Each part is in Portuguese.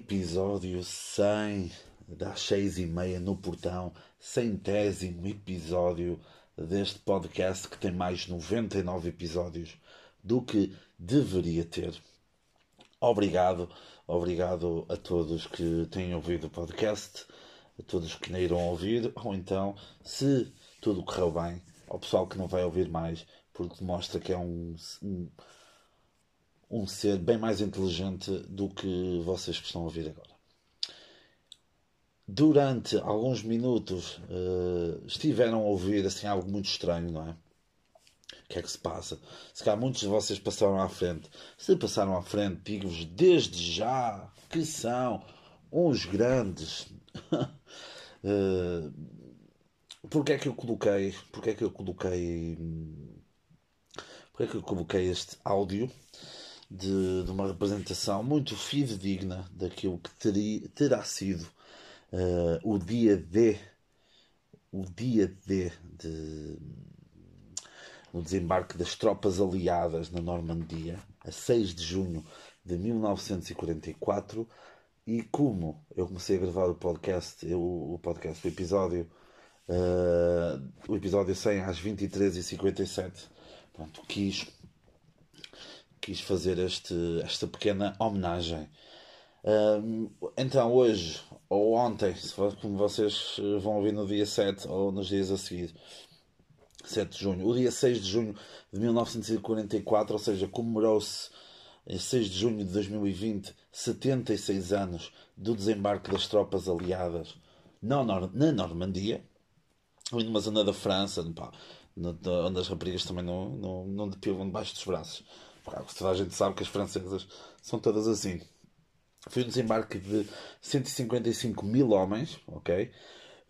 Episódio 100 das seis e meia no portão, centésimo episódio deste podcast que tem mais 99 episódios do que deveria ter. Obrigado, obrigado a todos que têm ouvido o podcast, a todos que não irão ouvir, ou então, se tudo correu bem, ao pessoal que não vai ouvir mais, porque mostra que é um, um um ser bem mais inteligente do que vocês que estão a ouvir agora. Durante alguns minutos uh, estiveram a ouvir assim algo muito estranho, não é? O que é que se passa? Se calhar muitos de vocês passaram à frente. Se passaram à frente, digo-vos desde já que são uns grandes. uh, Porquê é que eu coloquei? Porquê é que eu coloquei? Porquê é que eu coloquei este áudio? De, de uma representação muito fidedigna daquilo que teria, terá sido uh, o dia D, o dia D de o desembarque das tropas aliadas na Normandia, a 6 de junho de 1944, e como eu comecei a gravar o podcast, eu, o podcast, o episódio, uh, o episódio 100 às 23h57, pronto, quis quis fazer este, esta pequena homenagem. então, hoje ou ontem, como vocês eh, vão ouvir no dia 7 ou nos dias a seguir, 7 de junho, o dia 6 de junho de 1944, ou seja, comemorou-se em 6 de junho de 2020, 76 anos do desembarque das tropas aliadas na, Normandia, ali numa zona da França, onde as raparigas também não, não, não depilam debaixo dos braços. Toda a gente sabe que as francesas são todas assim. Foi um desembarque de 155 mil homens, ok?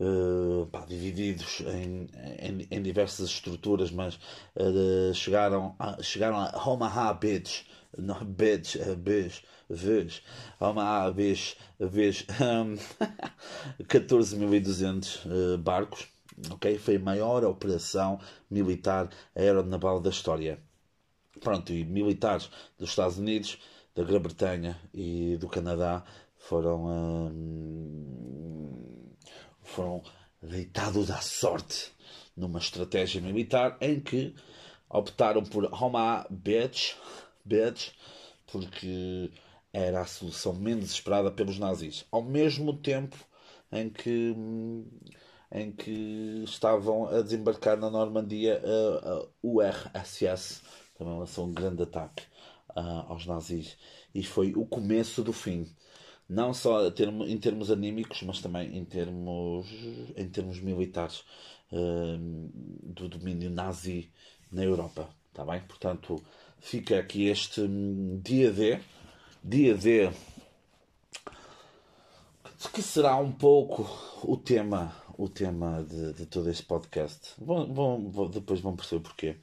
Uh, pá, divididos em, em, em, diversas estruturas, mas uh, chegaram, a, chegaram a Omaha Beach, não, Beach, uh, Beach, Beach, Omaha Beach, Beach, um, 14.200 barcos, ok? Foi a maior operação militar aeronaval da história pronto, e militares dos Estados Unidos, da Grã-Bretanha e do Canadá foram, hum, foram deitados à sorte numa estratégia militar em que optaram por Homa Beach, Beach porque era a solução menos esperada pelos nazis. Ao mesmo tempo em que, em que estavam a desembarcar na Normandia a, a URSS, também lançou um grande ataque uh, aos nazis. E foi o começo do fim. Não só em termos anímicos mas também em termos em termos militares uh, do domínio nazi na Europa. Está bem? Portanto fica aqui este hum, dia D. Dia D que será um pouco o tema o tema de, de todo este podcast. Depois vão perceber porquê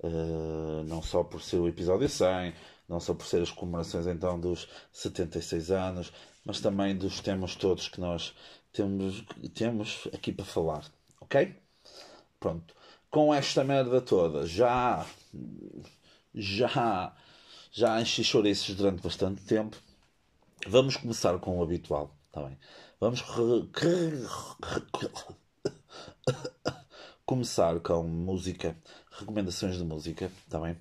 Uh, não só por ser o episódio 100, não só por ser as comemorações então dos 76 anos, mas também dos temas todos que nós temos, temos aqui para falar, ok? Pronto, com esta merda toda, já já já enchi chouriços durante bastante tempo. Vamos começar com o habitual, tá bem? Vamos começar com música recomendações de música, está bem?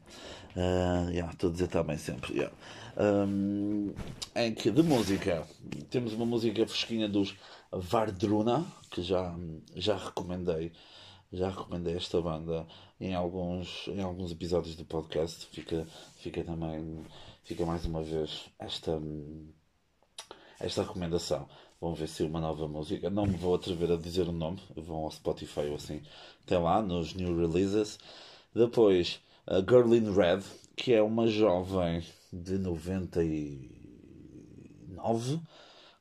Uh, yeah, estou a dizer também sempre. Yeah. Um, em que de música temos uma música fresquinha dos Vardruna, que já, já recomendei. Já recomendei esta banda em alguns, em alguns episódios do podcast. Fica, fica também, fica mais uma vez esta, esta recomendação. Vamos ver se uma nova música. Não me vou atrever a dizer o nome. Vão ao Spotify ou assim. Tem lá nos new releases. Depois, a Girl in Red, que é uma jovem de 99,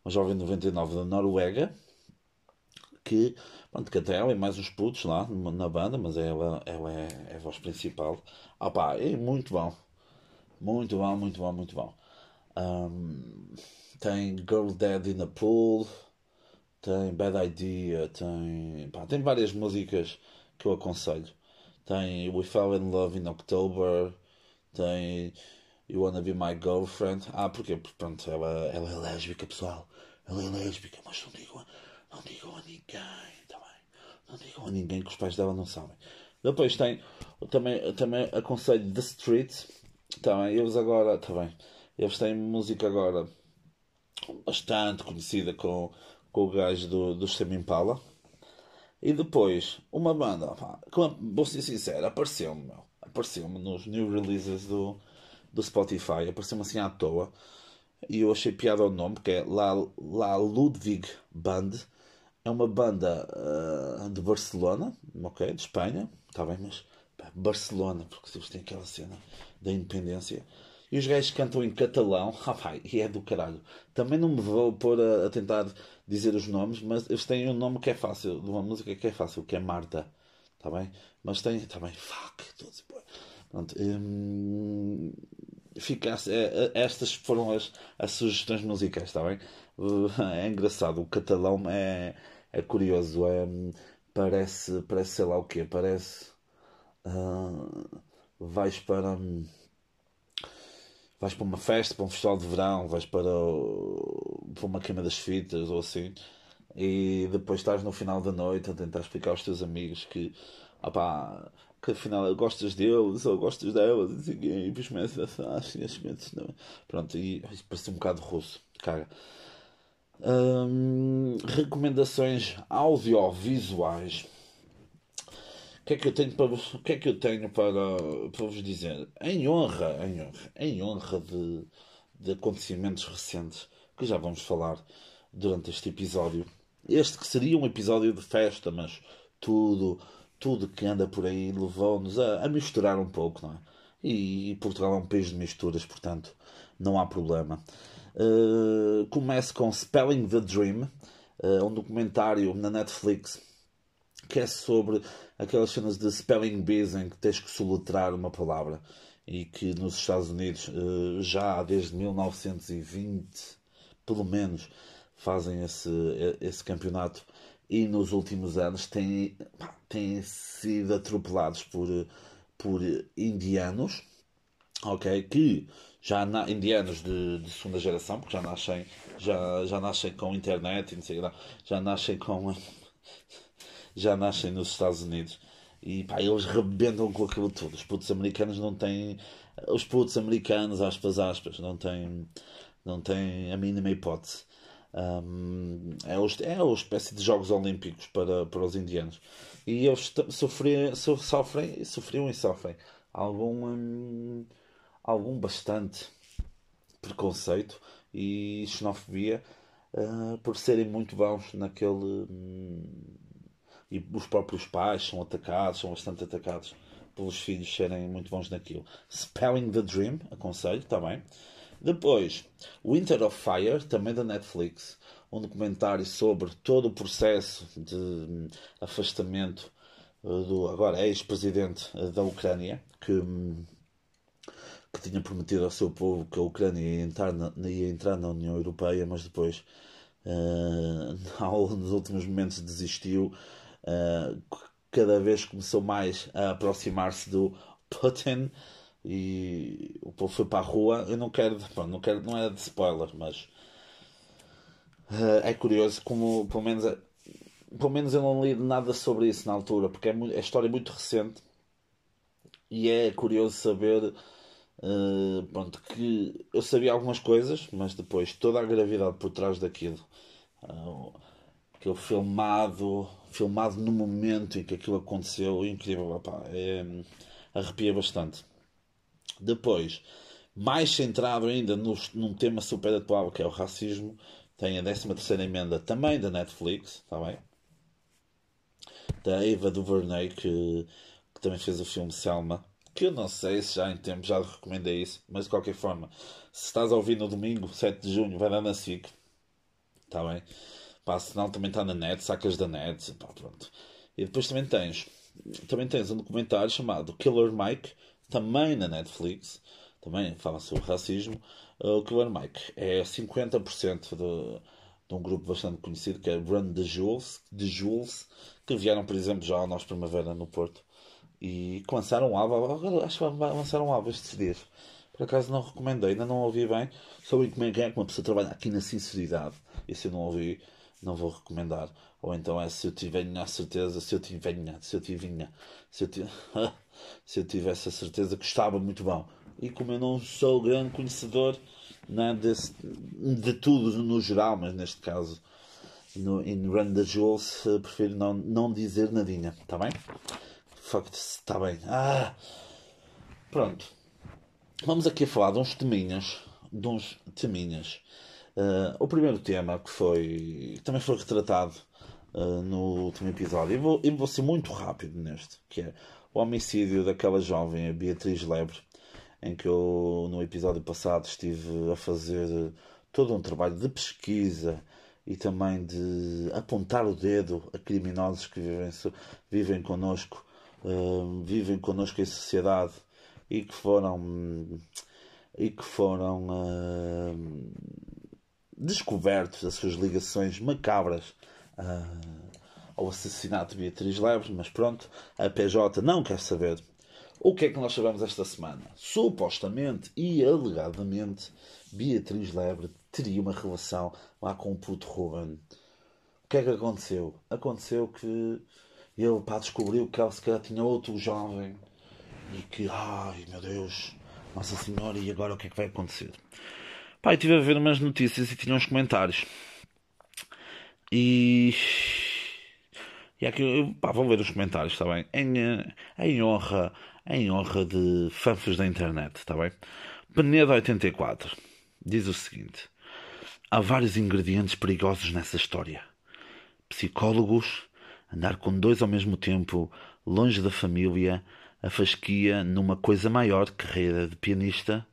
uma jovem de 99 da Noruega, que, pronto, canta ela e mais uns putos lá na banda, mas ela, ela é, é a voz principal. Ah pá, é muito bom. Muito bom, muito bom, muito bom. Um, tem Girl Dead in the Pool, tem Bad Idea, tem, pá, tem várias músicas que eu aconselho tem We Fell in Love in October, tem You Wanna Be My Girlfriend. Ah? Porque pronto, ela, ela é lésbica, pessoal. Ela é lésbica, mas não digam, não digam a ninguém, tá bem? Não digam a ninguém que os pais dela não sabem. Depois tem também, também aconselho The Street. Tá bem? Eles agora, tá bem. Eles têm música agora bastante conhecida com, com o gajo do, do Stem Impala. E depois, uma banda, pá, vou ser sincero, apareceu-me. Apareceu-me nos new releases do, do Spotify, apareceu-me assim à toa. E eu achei piada o nome, que é La, La Ludwig Band. É uma banda uh, de Barcelona, ok? De Espanha, está bem, mas pá, Barcelona, porque eles têm aquela cena da independência. E os gajos cantam em catalão, ah, e é do caralho. Também não me vou pôr a, a, tentar dizer os nomes, mas eles têm um nome que é fácil, de uma música que é fácil, que é Marta, está bem? Mas tem também, fuck, todos, pronto, hum, fica, é, é, estas foram as, as sugestões musicais, está bem? É engraçado, o catalão é, é curioso, é, parece, parece sei lá o quê, parece. Uh, vais para. Vais para uma festa, para um festival de verão, vais para, para uma queima das fitas ou assim, e depois estás no final da noite a tentar explicar aos teus amigos que, opá, que afinal gostas deles ou gostas delas, e depois começas a assim, não. Pronto, e parece um bocado russo, cara. Hum, recomendações audiovisuais que é que eu tenho para vos, o que é que eu tenho para, para vos dizer? Em honra, em honra, em honra de, de acontecimentos recentes que já vamos falar durante este episódio. Este que seria um episódio de festa, mas tudo, tudo que anda por aí levou-nos a, a, misturar um pouco, não é? E, e, Portugal é um país de misturas, portanto, não há problema. Uh, começo com Spelling the Dream, uh, um documentário na Netflix que é sobre aquelas cenas de spelling bees em que tens que soletrar uma palavra e que nos Estados Unidos eh, já desde 1920, pelo menos, fazem esse, esse campeonato e nos últimos anos têm, têm sido atropelados por, por indianos, ok? Que já na, indianos de, de, segunda geração, porque já nascem, já, já nascem com internet e não sei lá, já nascem com já nascem nos Estados Unidos e pá, eles rebentam com aquilo tudo. Os putos americanos não têm. Os putos americanos, aspas, aspas, não têm, não têm a mínima hipótese. Um, é, é uma espécie de Jogos Olímpicos para, para os indianos. E eles sofrem, sofrem, sofriam e sofrem algum, hum, algum bastante preconceito e xenofobia uh, por serem muito bons naquele. Hum, e os próprios pais são atacados, são bastante atacados pelos filhos serem muito bons naquilo. Spelling the Dream, aconselho, está bem. Depois, Winter of Fire, também da Netflix, um documentário sobre todo o processo de hum, afastamento eh, do agora ex-presidente eh, da Ucrânia, que, hum, que tinha prometido ao seu povo que a Ucrânia ia entrar na, ia entrar na União Europeia, mas depois, uh, nos últimos momentos, desistiu cada vez começou mais a aproximar-se do Putin e o povo foi para a rua. Eu não quero, não quero, não é de spoiler, mas uh, é curioso como, pelo menos, pelo menos eu não li nada sobre isso na altura, porque é, muito, é história muito recente e é curioso saber uh, pronto, que eu sabia algumas coisas, mas depois toda a gravidade por trás daquilo. Uh, aquele filmado, filmado no momento em que aquilo aconteceu, incrível, opá, é, arrepia bastante. Depois, mais centrado ainda no, num tema super atual que é o racismo, tem a 13 terceira emenda também da Netflix, está bem? Da Eva DuVernay, que, que também fez o filme Selma, que eu não sei se já em tempo já recomendei isso, mas de qualquer forma, se estás a ouvir no domingo, 7 de junho, vai dar na SIC, está bem? Pá, senão também está na net, sacas da net, pá, pronto. E depois também tens, também tens um documentário chamado Killer Mike, também na Netflix, também fala sobre racismo. O Killer Mike é 50% de, de um grupo bastante conhecido que é Run the Jules, the Jules que vieram, por exemplo, já ao nosso Primavera no Porto e que lançaram um álbum, acho que lançaram um álbum estes dias. Por acaso não recomendei, ainda não ouvi bem. Sobre como é é que uma pessoa trabalha aqui na sinceridade. Esse eu não ouvi, não vou recomendar. Ou então é se eu tiver a certeza, se eu tiver, se eu tiver, se eu, tivesse, se eu tivesse a certeza que estava muito bom. E como eu não sou grande conhecedor né, desse, de tudo no geral, mas neste caso no, in Run the Jewels, prefiro não, não dizer nadinha, está bem? Fuck, está bem. Ah, pronto. Vamos aqui a falar de uns teminhas. De uns teminhas. Uh, o primeiro tema que foi. Que também foi retratado uh, no último episódio. Eu vou, eu vou ser muito rápido neste, que é o homicídio daquela jovem, a Beatriz Lebre, em que eu no episódio passado estive a fazer todo um trabalho de pesquisa e também de apontar o dedo a criminosos que vivem, vivem connosco, uh, vivem connosco em sociedade e que foram e que foram uh, descobertos as suas ligações macabras uh, ao assassinato de Beatriz Leves, mas pronto, a PJ não quer saber. O que é que nós sabemos esta semana? Supostamente e alegadamente, Beatriz Lebre teria uma relação lá com o puto Ruben. O que é que aconteceu? Aconteceu que ele pá, descobriu que ela tinha outro jovem e que, ai meu Deus, Nossa Senhora, e agora o que é que vai acontecer? Pá, estive a ver umas notícias e tinha uns comentários. E. E aqui, pá, vou ver os comentários, está bem? Em, em honra, em honra de fanfos da internet, está bem? Penedo 84 diz o seguinte: Há vários ingredientes perigosos nessa história. Psicólogos, andar com dois ao mesmo tempo, longe da família, a fasquia numa coisa maior, carreira de pianista.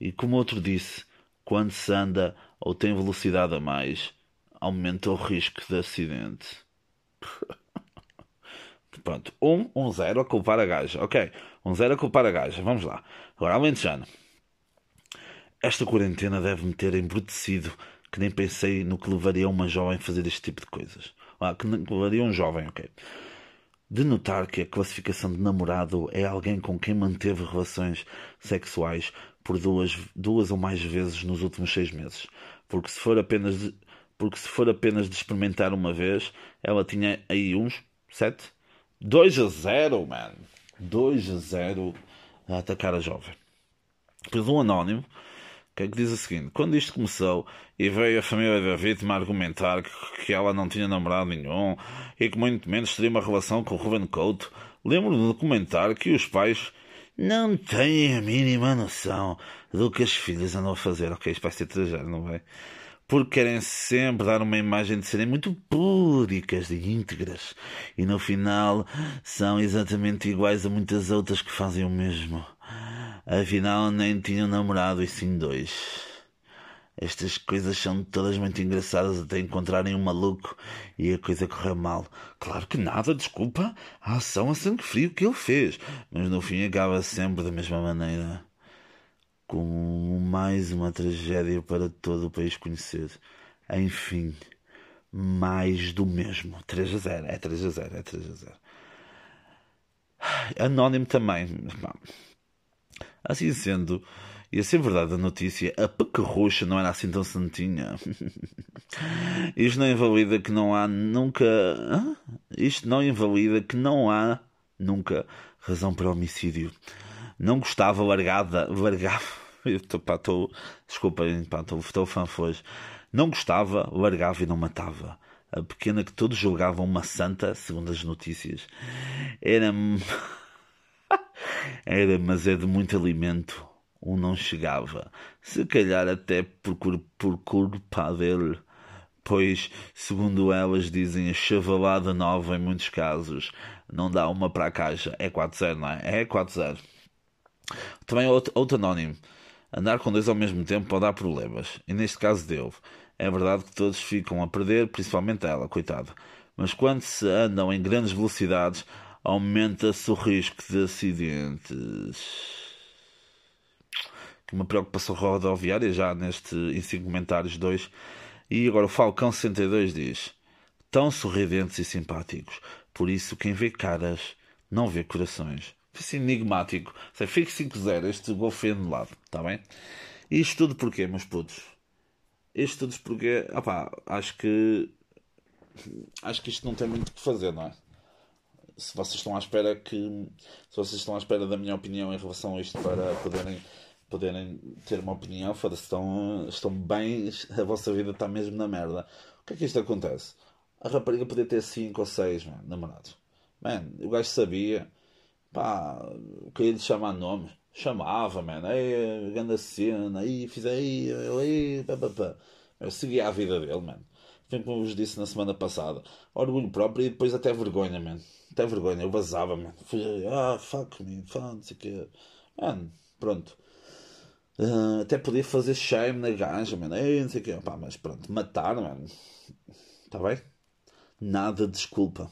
E como outro disse, quando se anda ou tem velocidade a mais, aumenta o risco de acidente. Pronto, 1, um, 1, um 0 a culpar a gaja. Ok, 1 um 0 a culpar a gaja. Vamos lá. Agora, alentejano. Esta quarentena deve-me ter embrutecido que nem pensei no que levaria uma jovem a fazer este tipo de coisas. Ah, que levaria um jovem, ok de notar que a classificação de namorado é alguém com quem manteve relações sexuais por duas, duas ou mais vezes nos últimos seis meses. Porque se for apenas de, porque se for apenas de experimentar uma vez, ela tinha aí uns sete. 2 a 0, man. 2 a 0 a atacar a jovem. Depois um anónimo que é que diz o seguinte: quando isto começou e veio a família da vítima argumentar que, que ela não tinha namorado nenhum e que muito menos teria uma relação com o Ruben Couto, lembro-me de comentar que os pais não têm a mínima noção do que as filhas andam a fazer. Ok, isto vai ser trajeto, não vai? Porque querem sempre dar uma imagem de serem muito púdicas e íntegras e no final são exatamente iguais a muitas outras que fazem o mesmo. Afinal, nem tinham namorado e sim dois. Estas coisas são todas muito engraçadas até encontrarem um maluco e a coisa correr mal. Claro que nada, desculpa a ação a sangue frio que ele fez, mas no fim acaba sempre da mesma maneira. Como mais uma tragédia para todo o país conhecer. Enfim, mais do mesmo. 3 a 0, é 3 a 0, é 3 a 0. Anónimo também. Assim sendo, ia ser verdade a notícia, a pequerrucha não era assim tão santinha. Isto não invalida que não há nunca. Isto não invalida que não há nunca razão para homicídio. Não gostava largada. largava. Estou, pá, estou, desculpem, pá, estou fanfoz. Não gostava, largava e não matava. A pequena que todos julgavam uma santa, segundo as notícias, era. Era, mas é de muito alimento. Um não chegava. Se calhar até por, por culpa dele. Pois, segundo elas dizem, a chavalada nova em muitos casos não dá uma para a caixa. É 4-0, não é? É 4-0. Também outro, outro anónimo. Andar com dois ao mesmo tempo pode dar problemas. E neste caso deu. É verdade que todos ficam a perder, principalmente ela, coitada. Mas quando se andam em grandes velocidades, aumenta-se o risco de acidentes. Uma preocupação rodoviária já neste em 5 comentários 2. E agora o Falcão 62 diz: tão sorridentes e simpáticos. Por isso, quem vê caras não vê corações. Foi enigmático. Sei, fico 5-0. Este gol foi anulado. Está bem? Isto tudo porquê, meus putos? Isto tudo porque, opá, acho que acho que isto não tem muito o que fazer, não é? Se vocês estão à espera que se vocês estão à espera da minha opinião em relação a isto para poderem poderem ter uma opinião, foda estão, estão bem, a vossa vida está mesmo na merda. O que é que isto acontece? A rapariga podia ter 5 ou 6 namorados. Man, o gajo sabia, pá, queria lhe chamar nome, chamava, man, aí, grande cena, aí, fiz aí, aí, pá, pá, pá. Eu seguia a vida dele, man. Foi como eu vos disse na semana passada. Orgulho próprio e depois até vergonha, man. Até vergonha. Eu vazava, man. Fui, ah, fuck me, fuck, não sei o quê. Man, pronto. Uh, até podia fazer shame na gaja, man. Ei, não sei o quê. Pá, mas pronto, matar, man. Está bem? Nada de desculpa.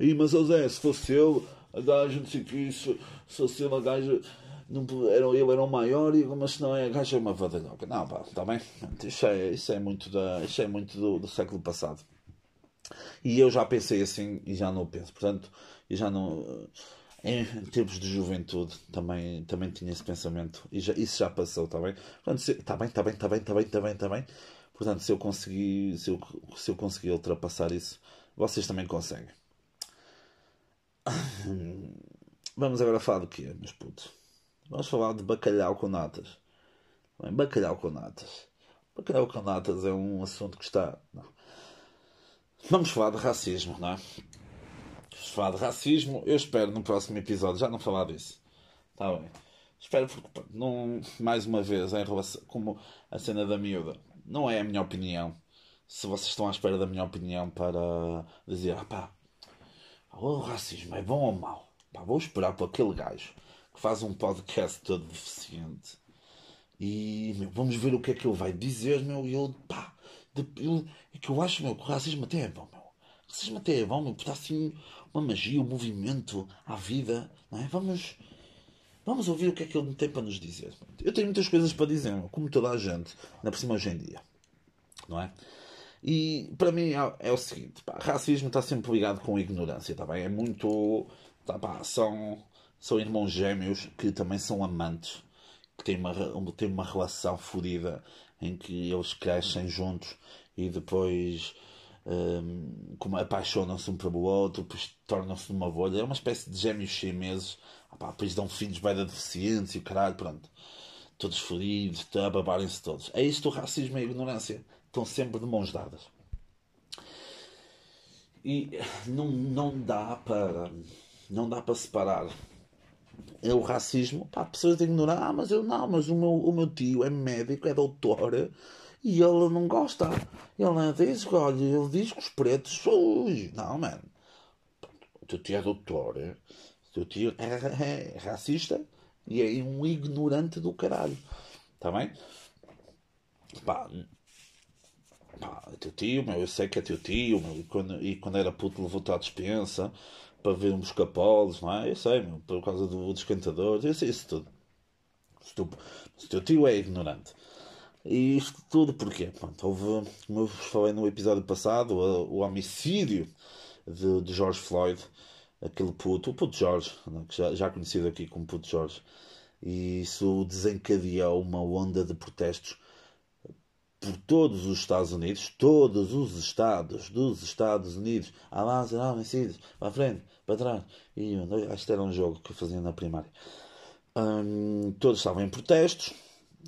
E, mas, oh Zé, se fosse eu, a gaja, não sei o que, se fosse eu, a gaja não, era, ele era o maior, e, mas se não é, a gaja é uma vadalhoca. Não, pá, está bem? Isso é, isso é muito, da, isso é muito do, do século passado. E eu já pensei assim e já não penso. Portanto, e já não. Em tempos de juventude também, também tinha esse pensamento. E já, isso já passou, está bem? Portanto, está bem, está bem, está bem, está bem, está bem, está bem. Portanto, se eu conseguir, se eu, se eu conseguir ultrapassar isso, vocês também conseguem. Vamos agora falar do quê, meus putos? Vamos falar de bacalhau com natas. Bem, bacalhau com natas. Bacalhau com natas é um assunto que está. Não. Vamos falar de racismo, não é? Vamos falar de racismo. Eu espero no próximo episódio já não falar disso. Está bem. Espero porque, não, mais uma vez, em relação, como a cena da miúda, não é a minha opinião. Se vocês estão à espera da minha opinião para dizer, ah pá, o racismo é bom ou mau? Pá, vou esperar por aquele gajo que faz um podcast todo deficiente. E meu, vamos ver o que é que ele vai dizer, meu. E ele, pá, ele, é que eu acho, meu, que o racismo até é bom, meu. O racismo até é bom, meu, porque está assim uma magia, um movimento à vida, é? Vamos, vamos ouvir o que é que ele tem para nos dizer. Eu tenho muitas coisas para dizer, como toda a gente, na por cima hoje em dia, não é? E para mim é, é o seguinte: pá, racismo está sempre ligado com ignorância, tá bem? É muito. Tá, pá, são são irmãos gêmeos que também são amantes, que têm uma, têm uma relação fodida em que eles crescem juntos e depois como apaixonam-se um pelo outro, depois tornam-se numa bolha. É uma espécie de gêmeos chineses, ah, depois dão filhos bem da deficiência e caralho, pronto. Todos fodidos, a babarem-se todos. É isto o racismo e a ignorância. Estão sempre de mãos dadas. E não, não dá para não dá para separar é o racismo. Pá, pessoas ignoram, ah, mas eu não, mas o meu, o meu tio é médico, é doutor e ele não gosta. Ele diz, olha, ele diz que os pretos são. Não, mano. O teu tio é doutor, o teu tio é, é, é racista e é um ignorante do caralho. Está bem? Pá, pá, teu tio, meu, eu sei que é teu tio, meu, e, quando, e quando era puto levou-te à dispensa para ver uns capoles, não é? Eu sei, meu, por causa do, dos cantadores, eu sei isso tudo. Se teu tio é ignorante. E isto tudo porquê? Pronto, houve, como eu vos falei no episódio passado, o, o homicídio de, de George Floyd, aquele puto, o puto Jorge, é? que já, já conhecido aqui como puto Jorge, e isso desencadeou uma onda de protestos por todos os Estados Unidos, todos os estados dos Estados Unidos, há lá, homicídios, para frente, para trás. E acho que era um jogo que eu fazia na primária. Todos estavam em protestos.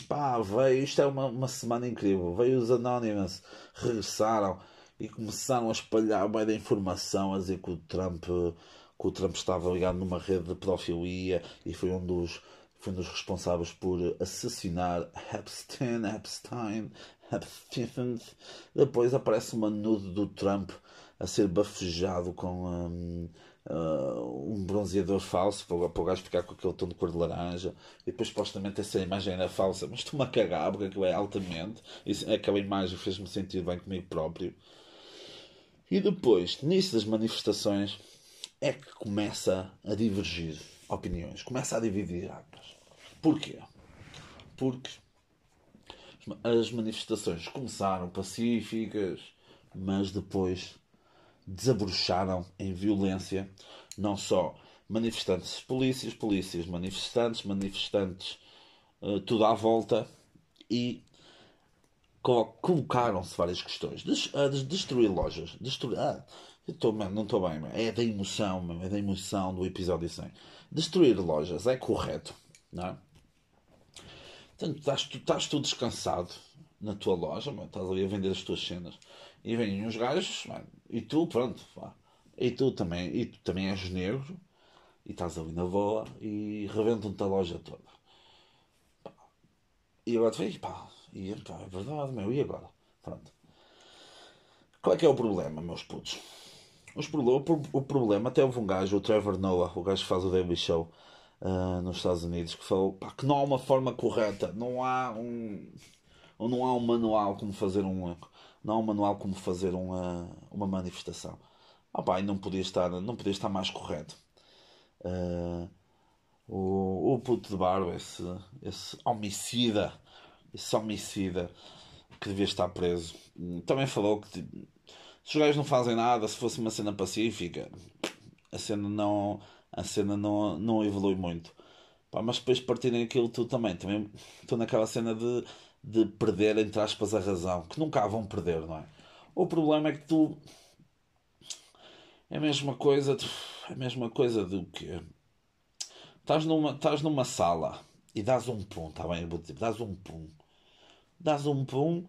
Pá, veio, isto é uma, uma semana incrível. Veio os Anonymous, regressaram e começaram a espalhar bem da informação, a dizer que o Trump, que o Trump estava ligado numa rede de pedofilia e foi um dos foi um dos responsáveis por assassinar Epstein, Epstein, Epstein. Depois aparece uma nude do Trump a ser bafejado com um, uh, um bronzeador falso para, para o gajo ficar com aquele tom de cor de laranja. E depois, supostamente, essa imagem era falsa, mas estou-me a cagar porque aquilo é altamente. Isso, aquela imagem fez-me sentir bem comigo próprio. E depois, nisso das manifestações, é que começa a divergir opiniões, começa a dividir águas. Porquê? Porque as manifestações começaram pacíficas, mas depois desabrocharam em violência, não só manifestantes, polícias, polícias, manifestantes, manifestantes, uh, tudo à volta e colocaram-se várias questões. Des, uh, destruir lojas, destruir. Ah, tô, man, não estou bem, man. é da emoção, man. é da emoção do episódio 100. Destruir lojas é correto, não é? Portanto, estás, tu estás tu descansado na tua loja, estás ali a vender as tuas cenas e vêm uns gajos man. e tu, pronto, pá. e tu também, e tu também és negro e estás ali na boa e rebentam-te a loja toda. E agora tu vês, pá, e, pá, é verdade, meu, e agora? Pronto. Qual é que é o problema, meus putos? Os, o, problema, até houve um gajo, o Trevor Noah, o gajo que faz o Daily Show uh, nos Estados Unidos, que falou pá, que não há uma forma correta, não há um. Não há um manual como fazer um. Não há um manual como fazer uma, uma manifestação. Ah, pá, não podia estar, não podia estar mais correto. Uh, o, o puto de barba, esse, esse homicida, esse homicida que devia estar preso, também falou que tipo, se os gajos não fazem nada, se fosse uma cena pacífica, a cena não, a cena não, não evolui muito. Pá, mas depois partirem aquilo tudo também. Também estou naquela cena de, de perder, entre aspas, a razão, que nunca vão perder, não é? O problema é que tu. É a mesma coisa. É a mesma coisa do que. Estás numa, estás numa sala e dás um pum, está bem? Eu vou dizer, dás um pum. Dás um pum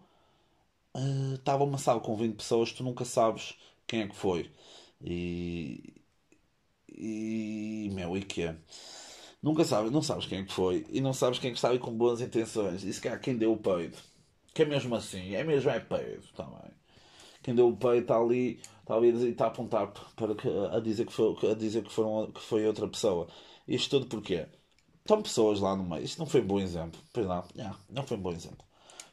estava uh, uma sala com 20 pessoas, tu nunca sabes quem é que foi. E. E. Meu, e que é? Nunca sabes, não sabes quem é foi e não sabes quem é estava com boas intenções. E se calhar quem deu o peido. Que é mesmo assim, é mesmo é peido também. Quem deu o peido está ali, está ali e está a apontar para que, a dizer que foi, a dizer que, foram, que foi outra pessoa. Isto tudo porquê? Estão pessoas lá no meio. Isto não foi um bom exemplo. Pois não, não, não foi um bom exemplo.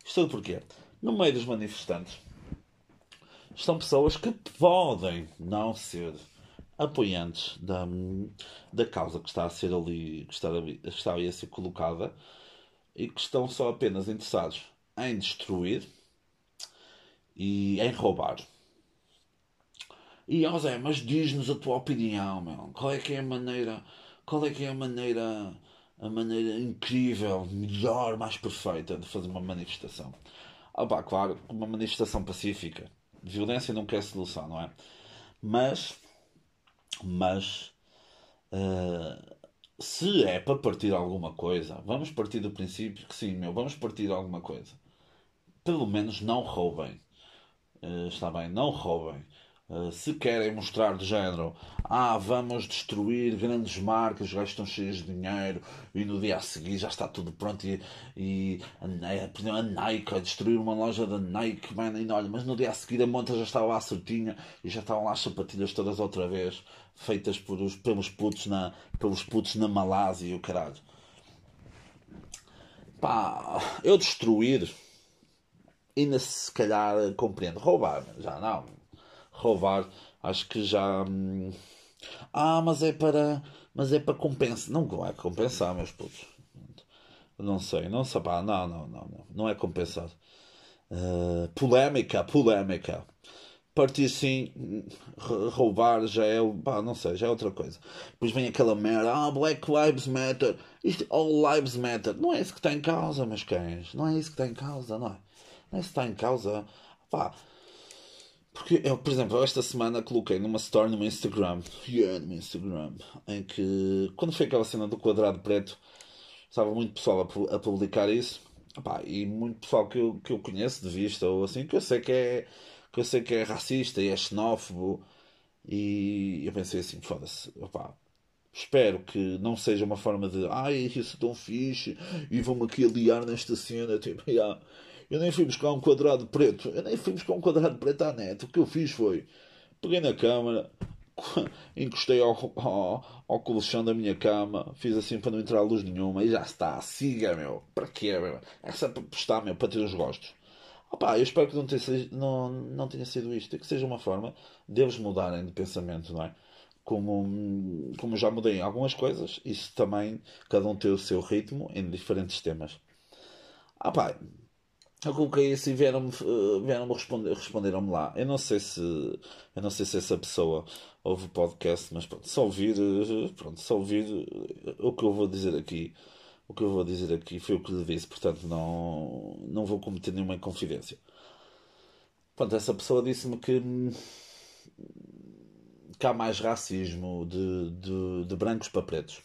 Isto tudo porquê? No meio dos manifestantes estão pessoas que podem não ser apoiantes da, da causa que está a ser ali, que está, ali, que está ali a ser colocada e que estão só apenas interessados em destruir e em roubar. E ó Zé, mas diz-nos a tua opinião, meu. Qual é que é a maneira, qual é que é a maneira, a maneira incrível, melhor, mais perfeita de fazer uma manifestação? Ah, pá, claro, uma manifestação pacífica. Violência não quer solução, não é? Mas, mas, uh, se é para partir alguma coisa, vamos partir do princípio que sim, meu, vamos partir alguma coisa. Pelo menos não roubem. Uh, está bem, não roubem. Uh, se querem mostrar de género, ah, vamos destruir grandes marcas, gajos estão de dinheiro e no dia a seguir já está tudo pronto e, e a, a Nike, a destruir uma loja da Nike, man, e olha, mas no dia a seguir a monta já estava lá certinha e já estavam lá as sapatilhas todas outra vez, feitas por os, pelos, putos na, pelos putos na Malásia e o caralho. Pá, eu destruir ainda se calhar compreendo. Roubar, já não roubar, acho que já. Hum, ah, mas é para. Mas é para compensar. Não é compensar, meus putos. Não sei, não. Pá, não, não, não, não. Não é compensar. Uh, polémica, polémica. Partir sim, roubar já é. Pá, não sei, já é outra coisa. Depois vem aquela merda. Ah, Black Lives Matter. Isto, all Lives Matter. Não é isso que está em causa, meus cães. Não é isso que está em causa, não é? Não é isso que está em causa. Pá, porque eu, por exemplo, esta semana coloquei numa story no meu Instagram, yeah, no meu Instagram, em que quando foi aquela cena do quadrado preto, estava muito pessoal a, a publicar isso, opá, e muito pessoal que eu, que eu conheço de vista, ou assim, que eu sei que é que eu sei que é racista e é xenófobo, e eu pensei assim, foda-se, espero que não seja uma forma de ai, isso é tão fixe, e vão-me aqui aliar nesta cena, tipo, yeah. Eu nem fui buscar um quadrado preto. Eu nem fui buscar um quadrado preto à net. O que eu fiz foi. Peguei na câmara, encostei ao, ao, ao colchão da minha cama, fiz assim para não entrar luz nenhuma e já está. Siga, meu. Para quê, meu? É só para postar, meu, para ter os gostos. Opa, eu espero que não tenha, não, não tenha sido isto. E que seja uma forma de eles mudarem de pensamento, não é? Como, como já mudei algumas coisas, isso também, cada um tem o seu ritmo em diferentes temas. Ah pá, eu coloquei isso e vieram-me vieram responder, responderam-me lá. Eu não sei se eu não sei se essa pessoa ouve o podcast, mas pronto, só ouvir, pronto, só ouvir o que eu vou dizer aqui. O que eu vou dizer aqui foi o que lhe disse, portanto não, não vou cometer nenhuma inconfidência. Pronto, essa pessoa disse-me que, que há mais racismo de, de, de brancos para pretos.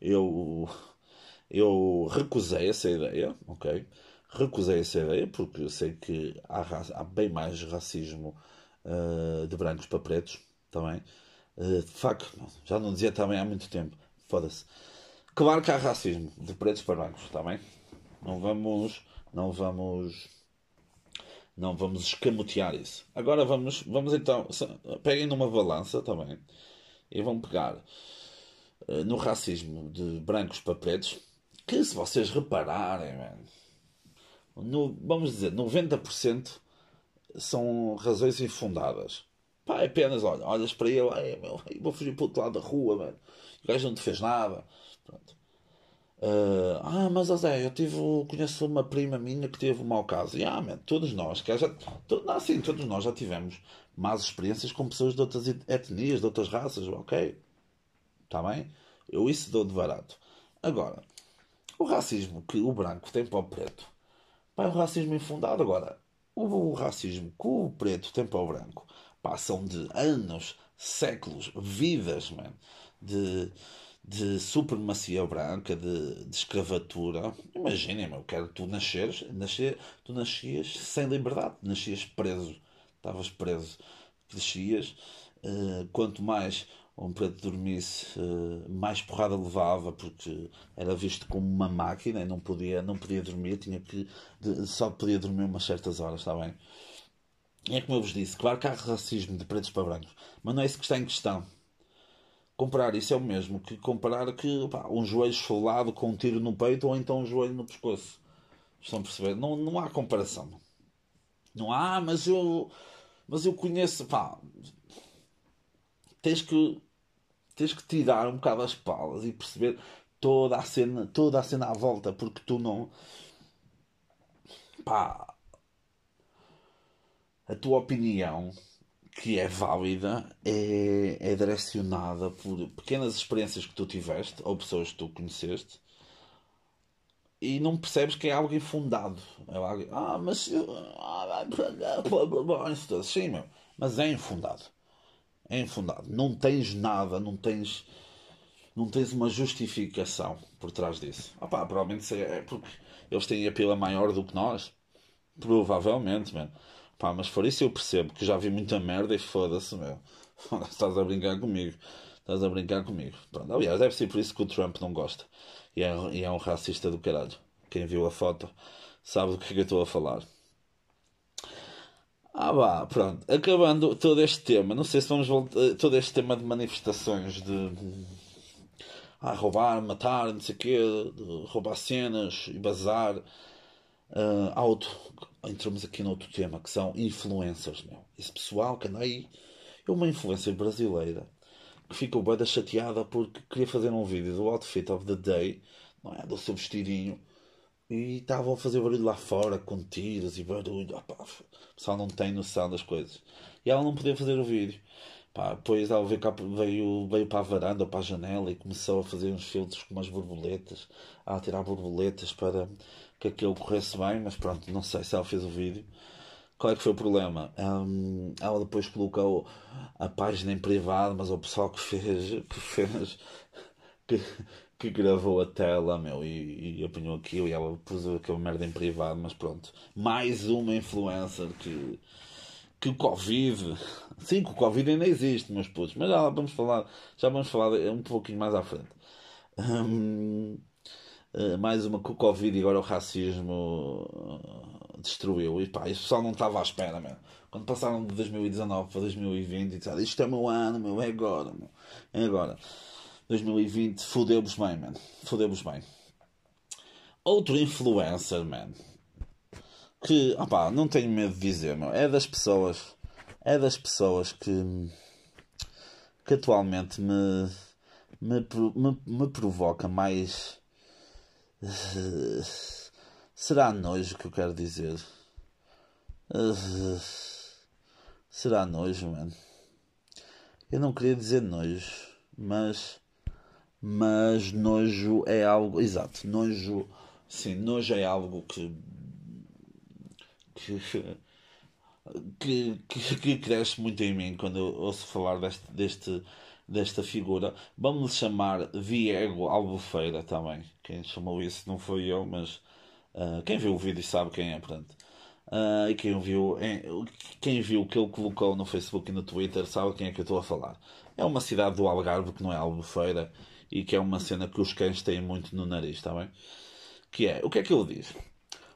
Eu eu recusei essa ideia, ok? Recusei essa ideia porque sei que há, há bem mais racismo uh, de brancos para pretos também. Uh, de facto, já não dizia também há muito tempo. Foda-se. Claro que há racismo de pretos para brancos, está bem? Não vamos, não vamos, não vamos escamotear isso. Agora vamos, vamos então, peguem numa balança também e vão pegar uh, no racismo de brancos para pretos que se vocês repararem, no, vamos dizer, 90% são razões infundadas. Pá, é apenas, olha, olhas para ele, ai, meu, vou fugir para o outro lado da rua, mano. o gajo não te fez nada. Uh, ah, mas Zé, eu tive, conheço uma prima minha que teve um mau caso. E ah, man, todos nós, que já, to, não, sim, todos nós já tivemos más experiências com pessoas de outras etnias, de outras raças, ok? Está bem? Eu isso dou de barato. Agora, o racismo que o branco tem para o preto pá, é um racismo infundado. Agora, o racismo que o preto tem para o branco passam de anos, séculos, vidas man, de, de supremacia branca, de, de escravatura. Imaginem, eu quero tu nasceres, nascer, tu nascias sem liberdade, nascias preso, estavas preso, crescias. Uh, quanto mais um preto dormisse, uh, mais porrada levava, porque era visto como uma máquina e não podia, não podia dormir, tinha que, só podia dormir umas certas horas, está bem? É como eu vos disse, claro que há racismo de pretos para brancos, mas não é isso que está em questão. Comparar isso é o mesmo que comparar que um joelho esfolado com um tiro no peito ou então um joelho no pescoço. Estão a perceber? Não, não há comparação. Não há, mas eu, mas eu conheço, pá, tens que tens que tirar um bocado as palas e perceber toda a cena, toda a cena à volta, porque tu não. Pá. A tua opinião, que é válida, é, é direcionada por pequenas experiências que tu tiveste ou pessoas que tu conheceste e não percebes que é algo infundado. É algo, ah, mas. Ah, sim, meu. Mas é infundado é infundado. Não tens nada, não tens, não tens uma justificação por trás disso. Opa, provavelmente é porque eles têm a pila maior do que nós. Provavelmente, mano. Pá, mas por isso eu percebo que já vi muita merda e foda-se, meu. Estás a brincar comigo. Estás a brincar comigo. Pronto, aliás, deve ser por isso que o Trump não gosta. E é, e é um racista do caralho. Quem viu a foto sabe do que é que eu estou a falar. Ah, vá, pronto. Acabando todo este tema, não sei se vamos voltar. Eh, todo este tema de manifestações de. Ah, roubar, matar, não sei o quê, roubar cenas e bazar. Uh, outro. Entramos aqui no outro tema que são influencers, meu. Esse pessoal que anda aí. É uma influencer brasileira que ficou bem chateada porque queria fazer um vídeo do outfit of the day, não é? Do seu vestidinho e estavam a fazer barulho lá fora com tiros e barulho. O pessoal não tem noção das coisas. E ela não podia fazer o vídeo. Pá, depois ela veio, cá, veio, veio para a varanda ou para a janela e começou a fazer uns filtros com umas borboletas, a tirar borboletas para que aquilo corresse bem, mas pronto, não sei se ela fez o vídeo. Qual é que foi o problema? Um, ela depois colocou a página em privado, mas o pessoal que fez, que fez, que, que gravou a tela, meu, e, e apanhou aquilo e ela pôs aquela merda em privado, mas pronto. Mais uma influencer que, que o Covid. Sim, que o Covid ainda existe, meus putos, mas já vamos falar, já vamos falar um pouquinho mais à frente. Hum, mais uma que o Covid e agora o racismo eh, destruiu. E pá, isso pessoal não estava à espera, meu. Quando passaram de 2019 para 2020 e disseram isto é meu ano, meu, é agora, meu, é agora. 2020 fodeu-vos bem, man. Fodeu-vos bem. Outro influencer, man. Que, opá, não tenho medo de dizer, meu. É das pessoas. É das pessoas que. que atualmente me. me, me, me provoca mais. Será nojo que eu quero dizer? Será nojo, mano? Eu não queria dizer nojo, mas. Mas nojo é algo. Exato, nojo. Sim, nojo é algo que. que que, que, que, cresce muito em mim quando eu ouço falar deste, deste, desta figura. Vamos chamar Diego Albufeira também. Quem chamou isso não foi eu, mas uh, quem viu o vídeo sabe quem é, portanto. Uh, e quem viu, quem viu o que ele colocou no Facebook e no Twitter sabe quem é que eu estou a falar. É uma cidade do Algarve que não é Albufeira e que é uma cena que os cães têm muito no nariz, está bem? Que é, o que é que ele diz?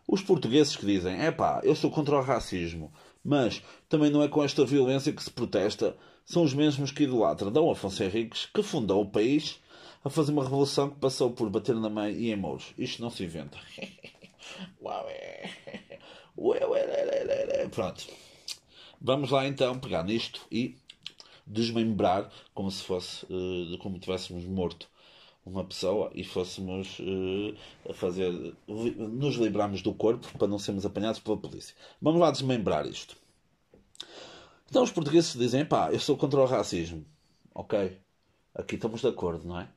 Os portugueses que dizem, é pá, eu sou contra o racismo, mas também não é com esta violência que se protesta, são os mesmos que idolatram Dom Afonso Henriques, que fundou o país a fazer uma revolução que passou por bater na mãe e em mouros. Isto não se inventa. Pronto. Vamos lá então pegar nisto e desmembrar como se fosse, uh, como tivéssemos morto uma pessoa e fôssemos uh, a fazer, nos livrarmos do corpo para não sermos apanhados pela polícia. Vamos lá desmembrar isto. Então os portugueses dizem, pá, eu sou contra o racismo. Ok, aqui estamos de acordo, não é?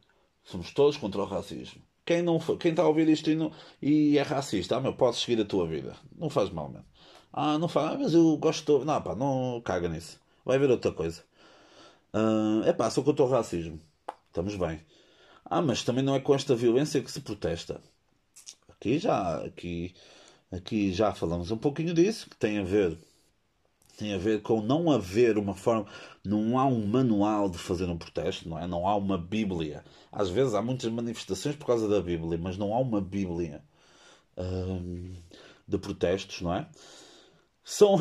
Somos todos contra o racismo. Quem, não, quem está a ouvir isto e, não, e é racista, ah, meu, podes seguir a tua vida. Não faz mal, mesmo. Ah, não faz, ah, mas eu gosto. De... Não, pá, não caga nisso. Vai ver outra coisa. É uh, pá, sou contra o racismo. Estamos bem. Ah, mas também não é com esta violência que se protesta. Aqui já, aqui, aqui já falamos um pouquinho disso, que tem a ver tem a ver com não haver uma forma, não há um manual de fazer um protesto, não é? Não há uma Bíblia. Às vezes há muitas manifestações por causa da Bíblia, mas não há uma Bíblia hum, de protestos, não é?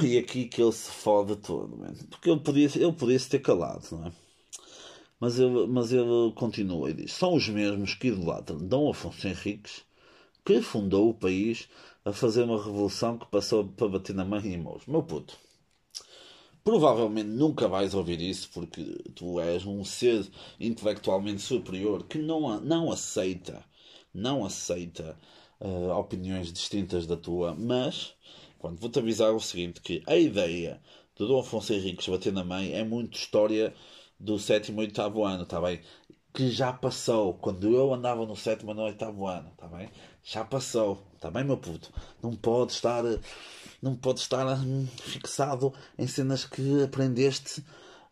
Aí aqui que ele se fode todo, man. porque ele podia, ele podia se ter calado, não é? Mas ele, mas ele continua e diz: são os mesmos que idolatram Dom Afonso Henriques, que fundou o país a fazer uma revolução que passou para bater na mãe e mãos. Meu puto, provavelmente nunca vais ouvir isso porque tu és um ser intelectualmente superior que não, não aceita, não aceita uh, opiniões distintas da tua, mas quando vou-te avisar o seguinte, que a ideia de Dom Afonso Henriques bater na mãe é muito história do sétimo e oitavo ano, está bem? Que já passou. Quando eu andava no sétimo e no oitavo ano, está bem? Já passou, está bem, meu puto? Não pode estar, não pode estar hum, fixado em cenas que aprendeste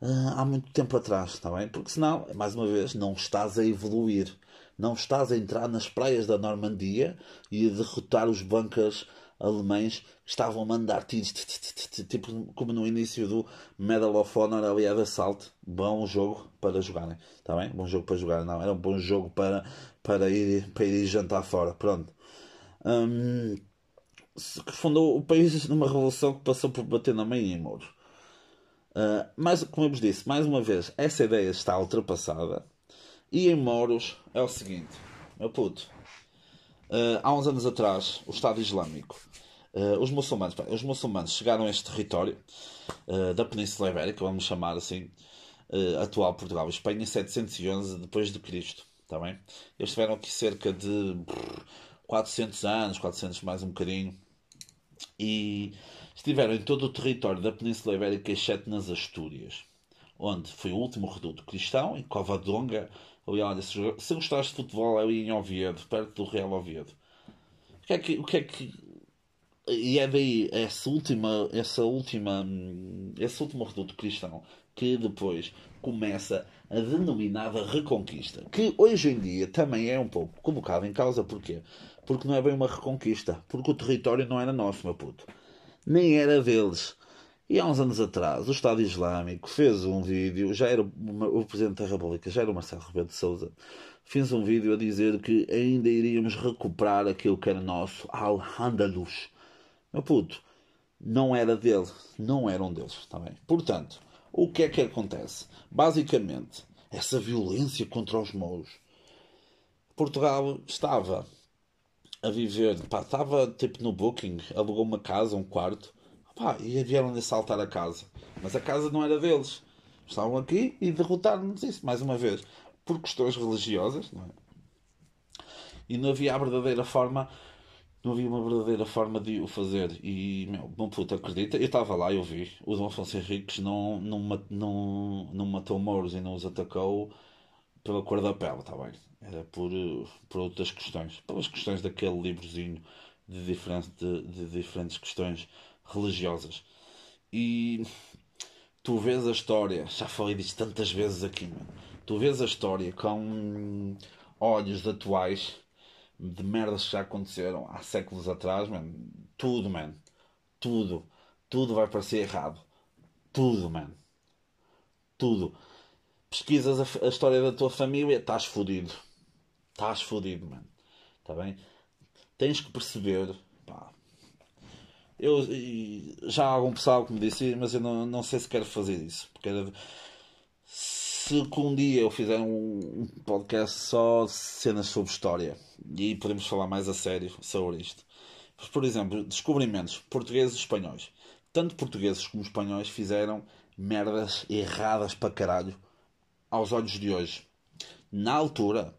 uh, há muito tempo atrás, está bem? Porque senão, mais uma vez, não estás a evoluir. Não estás a entrar nas praias da Normandia e a derrotar os bancas alemães que estavam a mandar tiros, tipo como no início do Medal of Honor ali a Assault. Bom jogo para jogarem, está bem? Bom jogo para jogar, não, era um bom jogo para, para, ir, para ir jantar fora. Pronto. Um, que fundou o país numa revolução que passou por bater na mãe em mouros. Uh, mas, como eu vos disse, mais uma vez, essa ideia está ultrapassada. E em Moros é o seguinte, meu puto. Uh, há uns anos atrás, o Estado Islâmico Uh, os muçulmanos, pá, os muçulmanos chegaram a este território uh, da Península Ibérica, vamos chamar assim, uh, atual Portugal e Espanha, em 711 depois de Cristo, tá bem? Eles tiveram aqui cerca de 400 anos, 400 mais um bocadinho, e estiveram em todo o território da Península Ibérica, exceto nas Astúrias, onde foi o último reduto cristão, em Covadonga. Aliás, se gostaste de futebol, ali em Oviedo, perto do Real Oviedo. O que é que, o que, é que e é daí essa última, essa última, esse último reduto cristão que depois começa a denominada Reconquista, que hoje em dia também é um pouco colocado em causa, porquê? Porque não é bem uma reconquista, porque o território não era nosso, meu puto, nem era deles. E há uns anos atrás, o Estado Islâmico fez um vídeo, já era o Presidente da República, já era o Marcelo Rebelo de Souza, fez um vídeo a dizer que ainda iríamos recuperar aquilo que era nosso, Al-Andalus meu puto, não era dele, não eram deles, está bem? Portanto, o que é que acontece? Basicamente, essa violência contra os mouros. Portugal estava a viver, pá, estava tipo no Booking, alugou uma casa, um quarto, pá, e vieram assaltar a casa. Mas a casa não era deles. Estavam aqui e derrotaram-nos isso, mais uma vez, por questões religiosas, não é? E não havia a verdadeira forma não havia uma verdadeira forma de o fazer. E, meu, bom puto, acredita, eu estava lá, eu vi, o Dom Afonso Henriques não, não, não, não matou mouros e não os atacou pela cor da pele, está bem? Era por, por outras questões, pelas questões daquele livrozinho de, diferente, de, de diferentes questões religiosas. E tu vês a história, já falei disto tantas vezes aqui, mano. Tu vês a história com olhos atuais de merdas que já aconteceram há séculos atrás, man. Tudo, man. Tudo. Tudo vai parecer errado. Tudo, man. Tudo. Pesquisas a, a história da tua família, estás fodido. Estás fodido, man. Está bem? Tens que perceber. Pá. Eu, já há algum pessoal que me disse, mas eu não, não sei se quero fazer isso. Porque era, se um dia eu fizer um, podcast só de cenas sobre história e podemos falar mais a sério sobre isto. Por exemplo, descobrimentos portugueses e espanhóis. Tanto portugueses como espanhóis fizeram merdas erradas para caralho aos olhos de hoje. Na altura,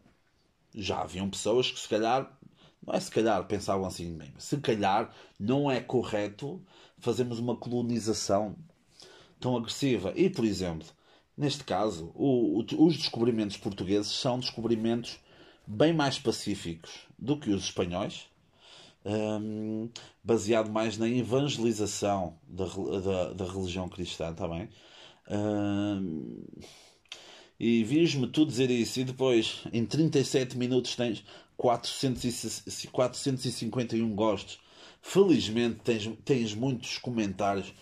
já haviam pessoas que se calhar, não é se calhar, pensavam assim mesmo, se calhar não é correto fazermos uma colonização tão agressiva. E, por exemplo, Neste caso, o, o, os descobrimentos portugueses são descobrimentos bem mais pacíficos do que os espanhóis, um, baseado mais na evangelização da, da, da religião cristã também. Um, e vis-me tu dizer isso, e depois em 37 minutos tens 400 451 gostos. Felizmente tens, tens muitos comentários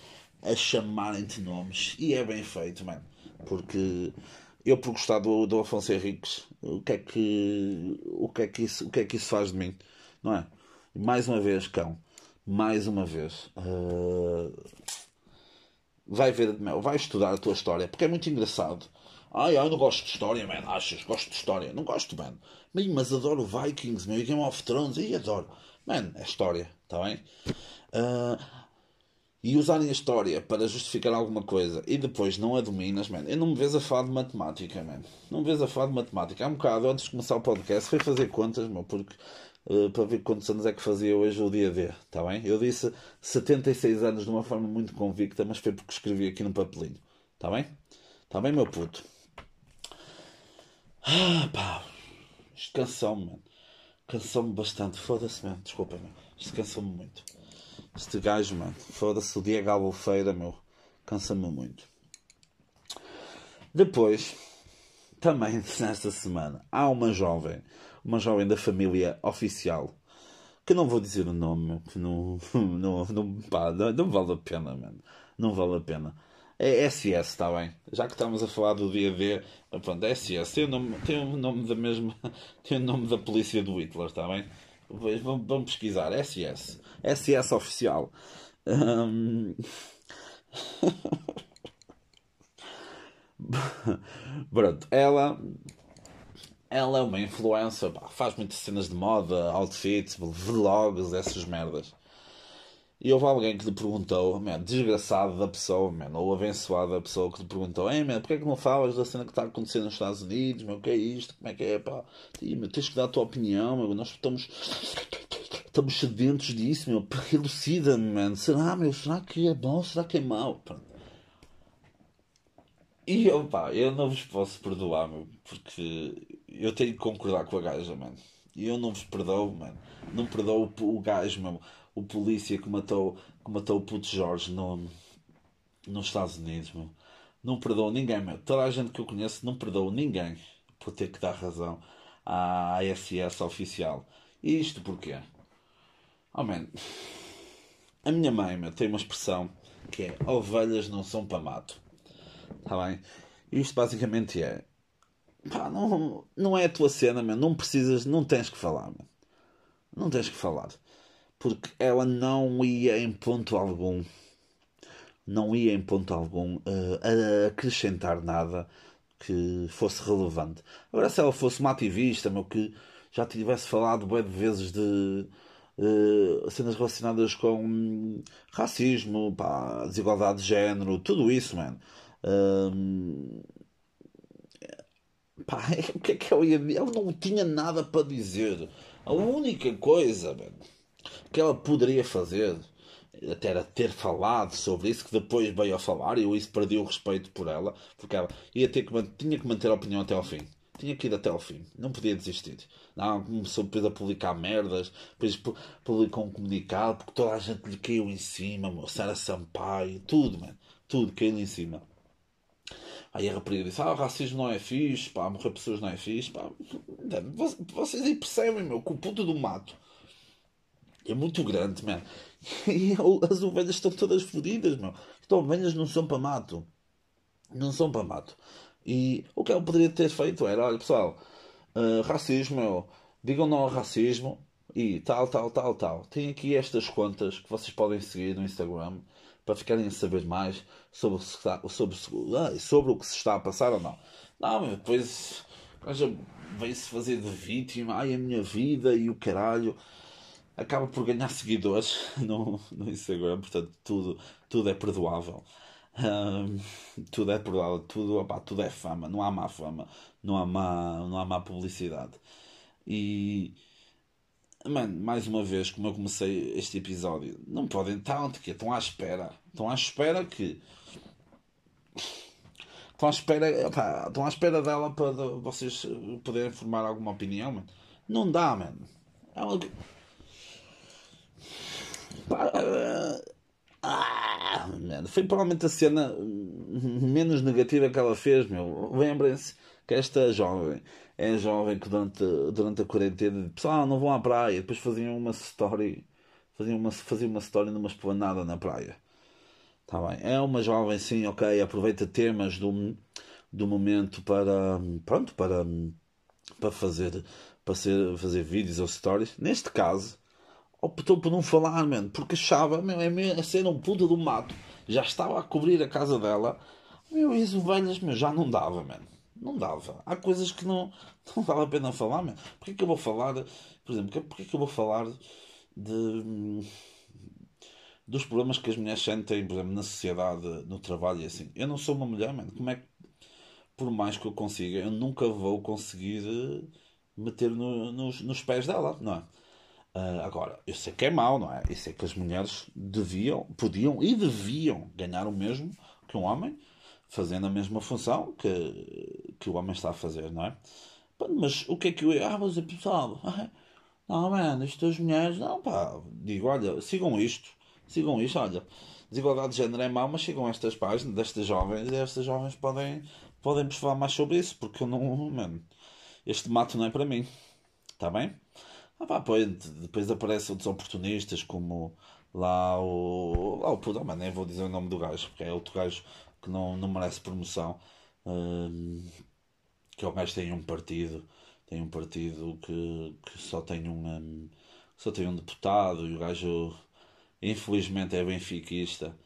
a chamarem-te nomes, e é bem feito, mano. Porque eu, por gostar do, do Afonso Henriques, o que, é que, o, que é que isso, o que é que isso faz de mim? Não é? Mais uma vez, cão. Mais uma vez. Uh... Vai ver, meu, vai estudar a tua história, porque é muito engraçado. Ai, eu não gosto de história, man. Achas? Gosto de história. Não gosto, man. Mas adoro Vikings, meu. E Game of Thrones. E adoro. Man, é história. Está bem? Uh, e usarem a história para justificar alguma coisa e depois não a dominas, man, eu não me vejo a falar de matemática, man. Não me vejo a falar de matemática. Há um bocado, antes de começar o podcast, fui fazer contas, meu, porque, uh, para ver quantos anos é que fazia hoje o dia D, está bem? Eu disse 76 anos de uma forma muito convicta, mas foi porque escrevi aqui no papelinho, está bem? Está bem, meu puto? Ah, pá, isto cansou-me, mano. Cansou-me bastante, foda-se, mano. Desculpa, mano. Isto cansou-me muito. Este gajo, mano, foda-se o Diego Albufeira, meu, cansa-me muito. Depois, também nesta semana, há uma jovem, uma jovem da família oficial, que não vou dizer o nome, que não, não, não, pá, não, não vale a pena, mano. Não vale a pena. É SS, está bem? Já que estamos a falar do dia D, pronto, é SS. Tem o nome, tem o nome da mesma. Tem o nome da polícia do Hitler, está bem? Vamos, vamos pesquisar. SS. SS oficial. Um... Pronto, ela. Ela é uma influencer, faz muitas cenas de moda, outfits, vlogs, essas merdas. E houve alguém que lhe perguntou, man, desgraçado da pessoa, man, ou abençoado da pessoa que lhe perguntou: Ei, man, porquê é que não falas da cena que está acontecendo nos Estados Unidos? Meu, o que é isto? Como é que é? Pá? E, meu, tens que dar a tua opinião, meu, nós estamos. Estamos sedentos disso, meu. Elucida-me, man. Será, meu? Será que é bom? Será que é mau? E eu, pá, eu não vos posso perdoar, meu, porque eu tenho que concordar com a gaja, mano. E eu não vos perdoo, mano. Não perdoo o gajo, meu o polícia que matou, que matou o puto Jorge no, nos Estados Unidos, meu. Não perdoou ninguém, meu. Toda a gente que eu conheço não perdoou ninguém por ter que dar razão à SS oficial. E isto porquê? Oh, man. A minha mãe, meu, tem uma expressão que é ovelhas não são para mato. Está bem? Isto basicamente é pá, não, não é a tua cena, meu. não precisas, não tens que falar, meu. não tens que falar porque ela não ia em ponto algum, não ia em ponto algum uh, acrescentar nada que fosse relevante. Agora, se ela fosse uma ativista, meu, que já tivesse falado bem de vezes de uh, cenas relacionadas com racismo, pá, desigualdade de género, tudo isso, mano. Uh, pá, o que é que ela ia? Ela não tinha nada para dizer. A única coisa, mano O que ela poderia fazer até era ter falado sobre isso, que depois veio a falar e eu isso perdi o respeito por ela, porque ela ia ter que, tinha que manter a opinião até ao fim. Tinha que ir até ao fim, não podia desistir. Não, começou depois a publicar merdas, depois publicou um comunicado, porque toda a gente lhe caiu em cima, meu, Sara Sampaio, tudo, mano, tudo caiu em cima. Aí a rapariga disse: Ah, o racismo não é fixe, pá, morrer pessoas não é fixe, pá. Vocês aí percebem, meu, que o puto do mato é muito grande, mano. E as ovelhas estão todas fodidas, meu. As ovelhas não são para mato. Não são para mato. E o que eu poderia ter feito era: olha, pessoal, uh, racismo, meu, digam não ao racismo e tal, tal, tal, tal. Tem aqui estas contas que vocês podem seguir no Instagram para ficarem a saber mais sobre, sobre, sobre, sobre o que se está a passar ou não. Não, meu, depois veio-se fazer de vítima, ai a minha vida e o caralho acaba por ganhar seguidores no, no Instagram, portanto tudo, tudo é perdoável. Um, tudo é perdoável, tudo, opa, tudo é fama, não há má fama, não há má, não há má publicidade. E mano, mais uma vez, como eu comecei este episódio, não podem estar que estão à espera, estão à espera que estão à espera, opa, estão à espera dela para vocês poderem formar alguma opinião, mano. Não dá, mano. Ela ah, foi provavelmente a cena menos negativa que ela fez, meu. Lembrem-se que esta jovem é jovem que durante, durante a quarentena pessoal não vão à praia, depois faziam uma story, faziam uma, faziam uma story numa esplanada na praia. Tá bem. É uma jovem, sim, ok, aproveita temas do, do momento para, pronto, para, para fazer, para ser, fazer vídeos ou stories. Neste caso, optou por não falar, mano, porque achava, meu, é ser um puta do mato, já estava a cobrir a casa dela, meu, e as ovelhas, meu, já não dava, mano, não dava. Há coisas que não, não vale a pena falar, mano. Porquê que eu vou falar, por exemplo, porquê que eu vou falar de dos problemas que as mulheres sentem, por exemplo, na sociedade, no trabalho e assim. Eu não sou uma mulher, mano. Como é que, por mais que eu consiga, eu nunca vou conseguir eh, meter no, nos, nos pés dela, não é? Uh, agora, eu sei que é mau, não é? Eu sei que as mulheres deviam, podiam e deviam ganhar o mesmo que um homem, fazendo a mesma função que, que o homem está a fazer, não é? Mas o que é que eu. Ah, mas é pessoal. Não, mano, estas mulheres. Não, pá. Digo, olha, sigam isto. Sigam isto, olha. Desigualdade de género é mau, mas sigam estas páginas destas jovens e estas jovens podem, podem falar mais sobre isso, porque eu não. Mano, este mato não é para mim. Está bem? Ah, pá, depois, aparecem outros oportunistas, como lá o. Lá o puto, mas nem vou dizer o nome do gajo, porque é outro gajo que não, não merece promoção. Um, que é o gajo tem um partido, tem um partido que, que só tem um, um, só tem um deputado e o gajo infelizmente é benfiquista.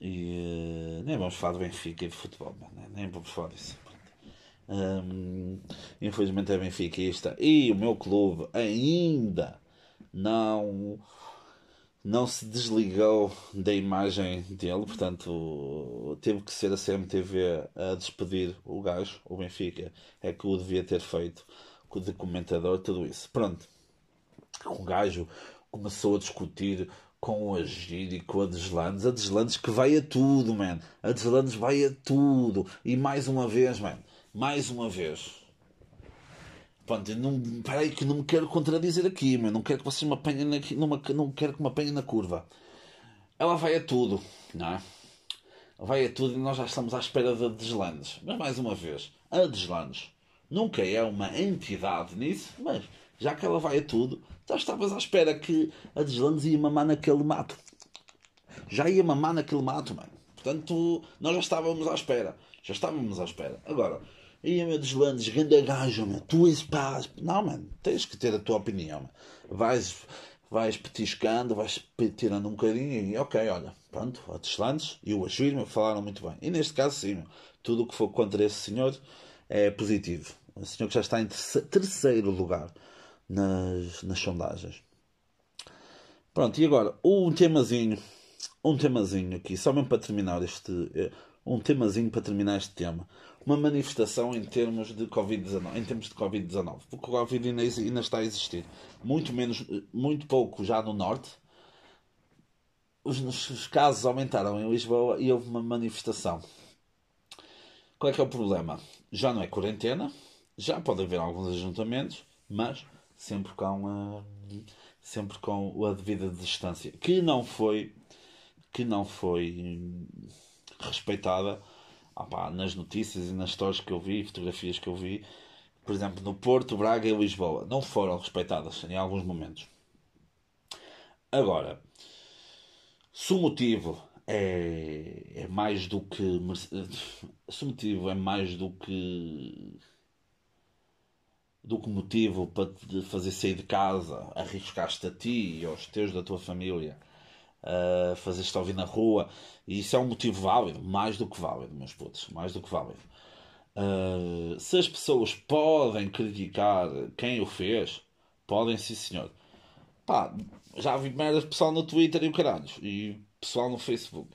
E uh, nem vamos falar de Benfica e de futebol, nem, nem vamos falar disso. Infelizmente é benfiquista. E o meu clube ainda não não se desligou da imagem dele, portanto teve que ser a CMTV a despedir o gajo, o Benfica, é que o devia ter feito, o de comentador, tudo isso. Pronto, o gajo começou a discutir com o Agir e com a Deslandes, a Deslandes que vai a tudo, man. A Deslandes vai a tudo, e mais uma vez, man mais uma vez. Pronto, não, peraí que não me quero contradizer aqui, mas não quero que vocês me apanhem aqui, não, não quero que me apanhem na curva. Ela vai a tudo, não é? Vai a tudo e nós já estamos à espera da Deslandes. Mas mais uma vez, a Deslandes nunca é uma entidade nisso, mas já que ela vai a tudo, já estavas à espera que a Deslandes ia mamar naquele mato. Já ia mamar naquele mato, mano. Portanto, nós já estávamos à espera. Já estávamos à espera. Agora, e meu deslandes, grande gajo, meu, tu és pá. Não, mano, tens que ter a tua opinião. Vais, vais petiscando, vais tirando um bocadinho e ok, olha, pronto, a deslandes e o me falaram muito bem. E neste caso, sim, tudo o que for contra esse senhor é positivo. O senhor que já está em terceiro lugar nas, nas sondagens. Pronto, e agora, um temazinho, um temazinho aqui, só mesmo para terminar este, eh, um temazinho para terminar este tema. Uma manifestação em termos de Covid-19, em termos de Covid-19, porque o Covid ainda, ainda está a existir. Muito menos, muito pouco já no norte. Os, os casos aumentaram em Lisboa e houve uma manifestação. Qual é que é o problema? Já não é quarentena, já pode haver alguns ajuntamentos, mas sempre com a, sempre com a devida distância, que não foi que não foi respeitada opá, nas notícias e nas histórias que eu vi, fotografias que eu vi, por exemplo, no Porto, Braga e Lisboa, não foram respeitadas em alguns momentos. Agora, se o motivo é, é mais do que. Se o motivo é mais do que. do que motivo para te fazer sair de casa, arriscaste a ti e aos teus da tua família uh, fazer-te ouvir na rua, e isso é um motivo válido, mais do que válido, meus putos, mais do que válido. Uh, se as pessoas podem criticar quem o fez, podem sim senhor. Pá, já vi merdas pessoal no Twitter e o caralho, e pessoal no Facebook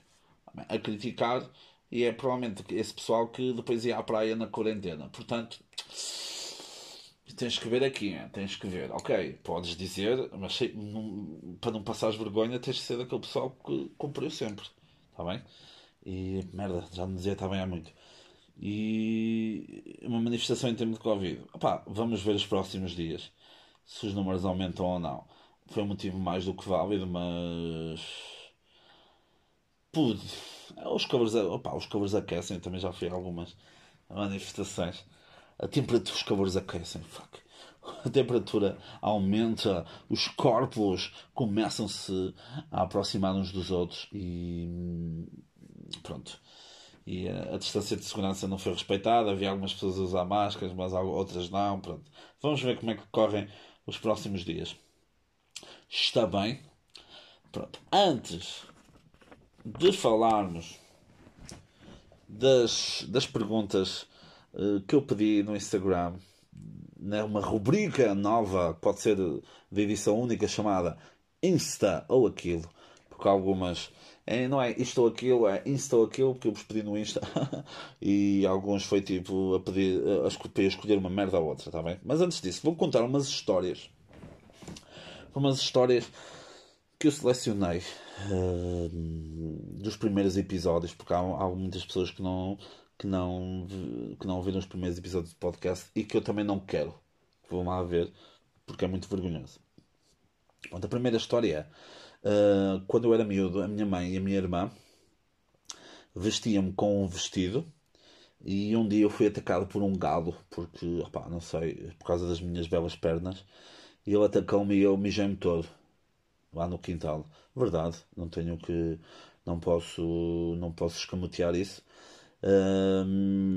a criticar, e é provavelmente esse pessoal que depois ia à praia na quarentena. Portanto, tens que ver aqui, tens que ver. Ok, podes dizer, mas não, para não passares vergonha, tens que ser daquele pessoal que cumpriu sempre. Está bem? E merda, já me dizia, bem há muito. E uma manifestação em termos de Covid. Opá, vamos ver os próximos dias se os números aumentam ou não. Foi um motivo mais do que válido, mas. Pude. Os covers, opa, os covers aquecem, também já fui a algumas manifestações a temperatura, os calores aquecem, fuck. A temperatura aumenta, os corpos começam-se a aproximar uns dos outros e pronto. E a, a, distância de segurança não foi respeitada, havia algumas pessoas a usar máscaras, mas outras não. Pronto. Vamos ver como é que correm os próximos dias. Está bem? Pronto. Antes de falarmos das, das perguntas que eu pedi no Instagram, né, uma rubrica nova, pode ser de edição única, chamada Insta ou Aquilo, porque algumas. É, não é isto ou aquilo, é Insta ou aquilo, porque eu vos pedi no Insta e alguns foi tipo a pedir a escolher, a escolher uma merda ou outra, tá bem? Mas antes disso, vou contar umas histórias. Umas histórias que eu selecionei uh, dos primeiros episódios, porque há, há muitas pessoas que não que não, que não ouviram os primeiros episódios do podcast e que eu também não quero que vão lá ver porque é muito vergonhoso. A primeira história é uh, quando eu era miúdo, a minha mãe e a minha irmã vestiam-me com um vestido e um dia eu fui atacado por um galo porque, opa, não sei, por causa das minhas belas pernas e ele atacou-me e eu mijei-me todo lá no quintal. Verdade, não tenho que. Não posso, não posso escamotear isso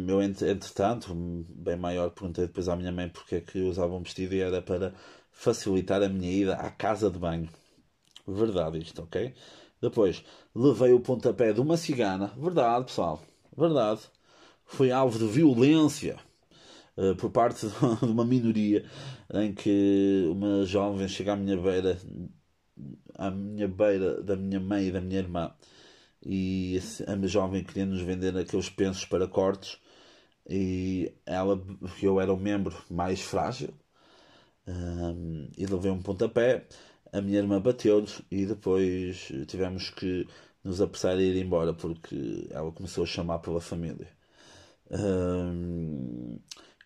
eu, entretanto, bem maior, perguntei depois à minha mãe porque é que usava um vestido e era para facilitar a minha ida à casa de banho. Verdade isto, ok? Depois, levei o pontapé de uma cigana. Verdade, pessoal. Verdade. Fui alvo de violência uh, por parte de uma minoria em que uma jovem chega à minha beira, à minha beira da minha mãe e da minha irmã e a jovem queria nos vender aqueles pensos para cortes. E ela, eu era o membro mais frágil. Um, e levei um pontapé. A minha irmã bateu-lhes e depois tivemos que nos apressar a ir embora porque ela começou a chamar pela família. Um,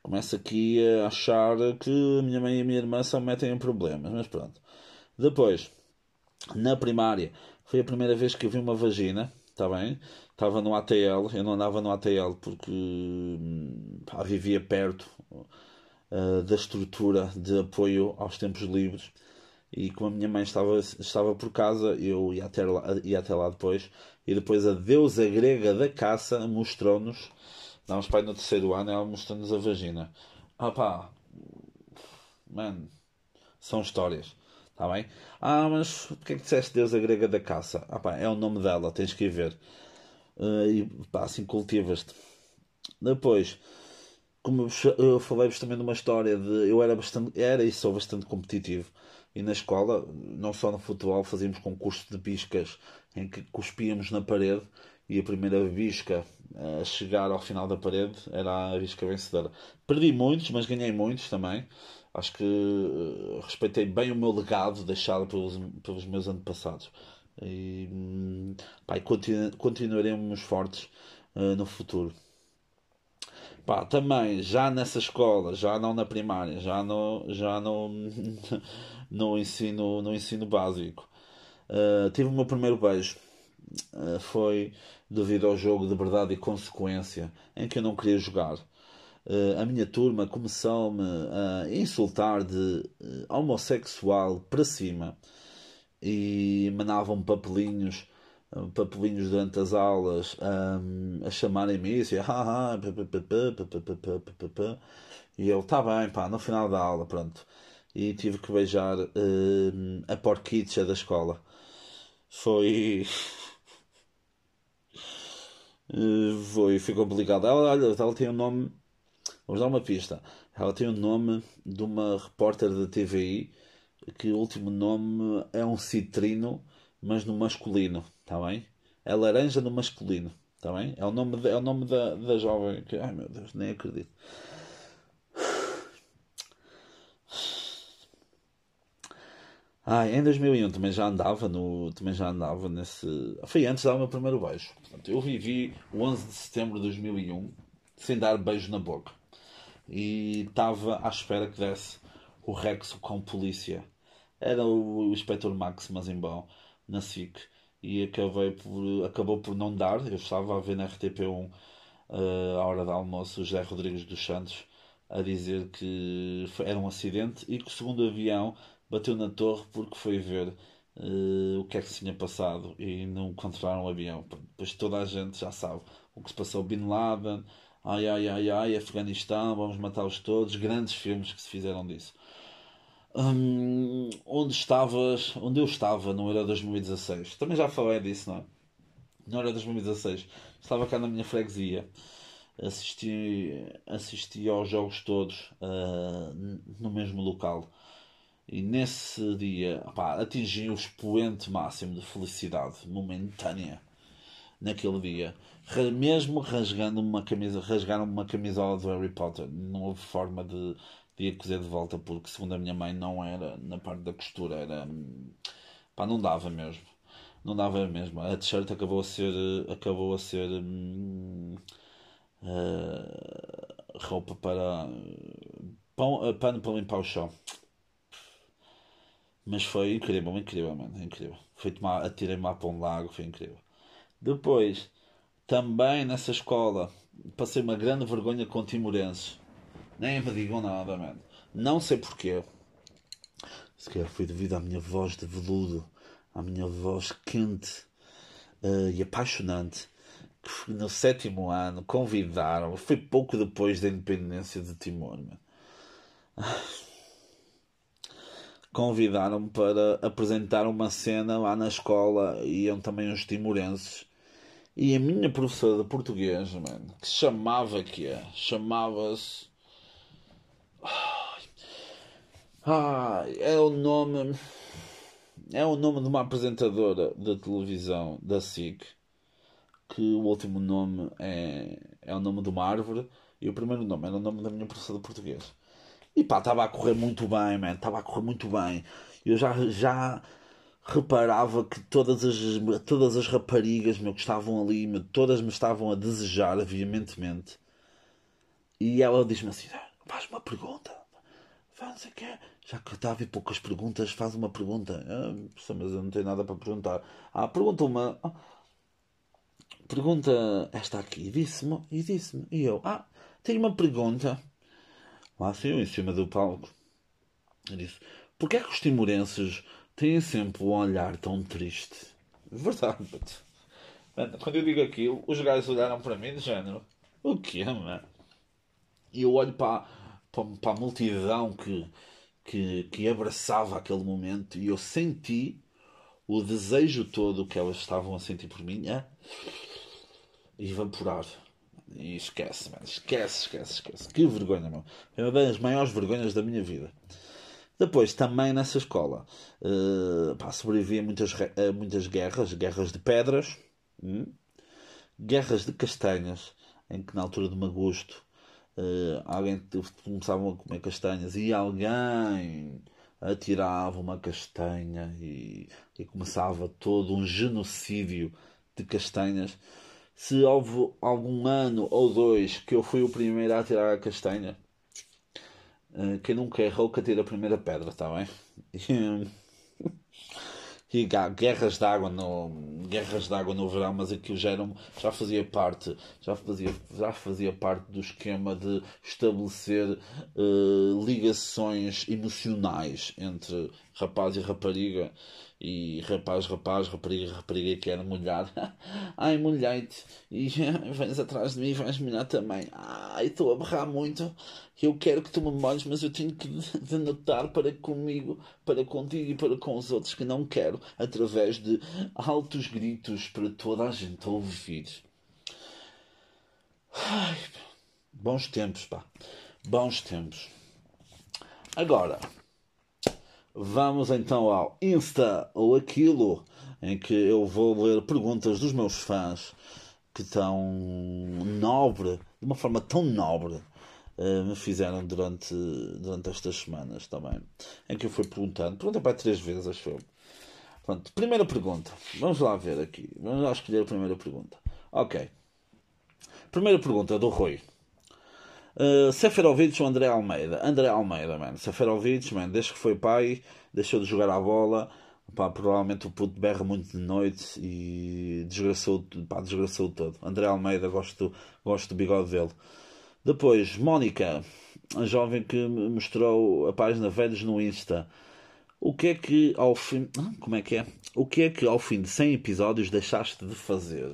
começo aqui a achar que a minha mãe e a minha irmã só metem em problemas mas pronto. Depois na primária foi a primeira vez que eu vi uma vagina, está bem? Estava no ATL, eu não andava no ATL porque hum, pá, vivia perto uh, da estrutura de apoio aos tempos livres e como a minha mãe estava, estava por casa, eu ia até, lá, ia até lá depois. E depois a deusa grega da caça mostrou-nos, dávamos pai no terceiro ano, ela mostrou-nos a vagina. Ah pá, mano, são histórias. Está bem? Ah, mas porquê é que disseste deusa grega da caça? Ah, pá, é o nome dela, tens que ir ver. Uh, e pá, assim cultivas-te. Depois, como eu falei-vos também de uma história de. Eu era bastante. Era e sou bastante competitivo. E na escola, não só no futebol, fazíamos concurso de piscas em que cuspíamos na parede e a primeira bisca a chegar ao final da parede era a bisca vencedora. Perdi muitos, mas ganhei muitos também. Acho que uh, respeitei bem o meu legado deixado pelos, pelos meus antepassados. E, hum, pá, continu, continuaremos fortes uh, no futuro. Pá, também, já nessa escola, já não na primária, já no, já no, no, ensino, no ensino básico, uh, tive o meu primeiro beijo. Uh, foi devido ao jogo de verdade e consequência em que eu não queria jogar. Uh, a minha turma começou-me a insultar de homossexual para cima e mandavam papelinhos papelinhos durante as aulas um, a chamarem-me isso e e eu, tá bem, pá, no final da aula, pronto. E tive que beijar um, a porquicha da escola. Foi. Foi, foi complicado. Ela, olha, ela o um nome. Vamos dar uma pista. Ela tem o nome de uma repórter da TVI que o último nome é um citrino, mas no masculino. Está bem? É laranja no masculino. Está bem? É o nome, de, é o nome da, da jovem que. Ai meu Deus, nem acredito. Ah, em 2001 também já andava no, também já andava nesse, foi antes de dar o meu primeiro beijo. Portanto, eu vivi o 11 de setembro de 2001 sem dar beijo na boca e estava à espera que desse o Rex com polícia. Era o, Inspector Max Mazimbão na SIC e acabei por, acabou por não dar. Eu estava a ver na RTP1 uh, eh, à hora do almoço o José Rodrigues dos Santos a dizer que era um acidente e que o segundo avião bateu na torre porque foi ver uh, o que é que se tinha passado e não controlaram o avião. Depois toda a gente já sabe o que se passou. Bin Laden, ai ai ai ai, Afeganistão, vamos matá-los todos. Grandes filmes que se fizeram disso. Hum, onde estavas, onde eu estava no Euro 2016. Também já falei disso, não é? No Euro 2016 estava cá na minha freguesia, assisti, assisti aos jogos todos uh, no mesmo local e nesse dia opá, atingi o expoente máximo de felicidade momentânea naquele dia. Mesmo rasgando uma camisa, rasgaram uma camisola do Harry Potter, não houve forma de ia cozer de volta porque segundo a minha mãe não era na parte da costura era pá, não dava mesmo não dava mesmo a t-shirt acabou a ser acabou a ser hum, uh, roupa para pão, uh, pano para limpar o chão mas foi incrível, incrível, mano, incrível. Foi tomar, atirei-me lá para um lago, foi incrível. Depois, também nessa escola, passei uma grande vergonha com timorenses. Nem me digam nada, mano. Não sei porquê. Se calhar foi devido à minha voz de veludo, à minha voz quente uh, e apaixonante, que no sétimo ano convidaram, foi pouco depois da independência de Timor. Convidaram-me para apresentar uma cena lá na escola, iam também os timorenses. E a minha professora de português, mano, que chamava que é, chamava-se ah, é o nome. É o nome de uma apresentadora da televisão da SIC. Que o último nome é, é o nome de uma árvore. E o primeiro nome era o nome da minha professora de português. E pá, estava a correr muito bem, man. Estava a correr muito bem. Eu já, já reparava que todas as, todas as raparigas meu, que estavam ali, meu, todas me estavam a desejar veementemente. E ela diz-me assim: faz uma pergunta. Faz o quê? Já que está a vir poucas perguntas, faz uma pergunta. Ah, mas eu não tenho nada para perguntar. Ah, pergunta uma. Ah, pergunta esta aqui. Disse-me, e disse-me. E eu, ah, tenho uma pergunta. Lá assim, eu em cima do palco. Eu disse, porquê é que os timorenses têm sempre um olhar tão triste? Verdade, Quando eu digo aquilo, os gajos olharam para mim de género. O quê, mano? E eu olho para, para, para a multidão que, que, que abraçava aquele momento e eu senti o desejo todo que elas estavam a sentir por mim é evaporar. E esquece, mano. Esquece, esquece, esquece. Que vergonha, meu. É uma das maiores vergonhas da minha vida. Depois, também nessa escola, uh, pá, sobrevivi a muitas, a muitas guerras, guerras de pedras. Hum? guerras de castanhas, em que na altura de Magosto uh, alguém começava a comer castanhas e alguém atirava uma castanha e, e começava todo um genocídio de castanhas. Se houve algum ano ou dois que eu fui o primeiro a tirar a castanha, uh, quem nunca errou que atira a primeira pedra, está bem? e guerras de água no guerras de água no verão, mas aquilo já, era, já fazia parte já fazia, já fazia parte do esquema de estabelecer uh, ligações emocionais entre rapaz e rapariga e rapaz, rapaz, rapariga, rapariga que era mulher. Ai, molhei-te. E vens atrás de mim e vais molhar também. Ai, estou a berrar muito. Eu quero que tu me molhes, mas eu tenho que denotar para comigo, para contigo e para com os outros que não quero, através de altos gritos para toda a gente ouvir. Ai, bons tempos, pá. Bons tempos. Agora, Vamos então ao Insta ou aquilo em que eu vou ler perguntas dos meus fãs que tão nobre, de uma forma tão nobre, uh, me fizeram durante, durante estas semanas também. Em que eu fui perguntando, perguntei para três vezes, acho eu. Pronto, primeira pergunta. Vamos lá ver aqui. Vamos lá escolher a primeira pergunta. Ok. Primeira pergunta do Rui. Uh, Seferovic ou André Almeida? André Almeida, mano. Seferovic, mano, desde que foi pai, deixou de jogar a bola. Pá, provavelmente o puto berra muito de noite e desgraçou, pá, desgraçou todo. André Almeida, gosto, gosto do bigode dele. Depois, Mónica, a jovem que mostrou a página Velhos no Insta. O que é que ao fim. Ah, como é que é? O que é que ao fim de 100 episódios deixaste de fazer?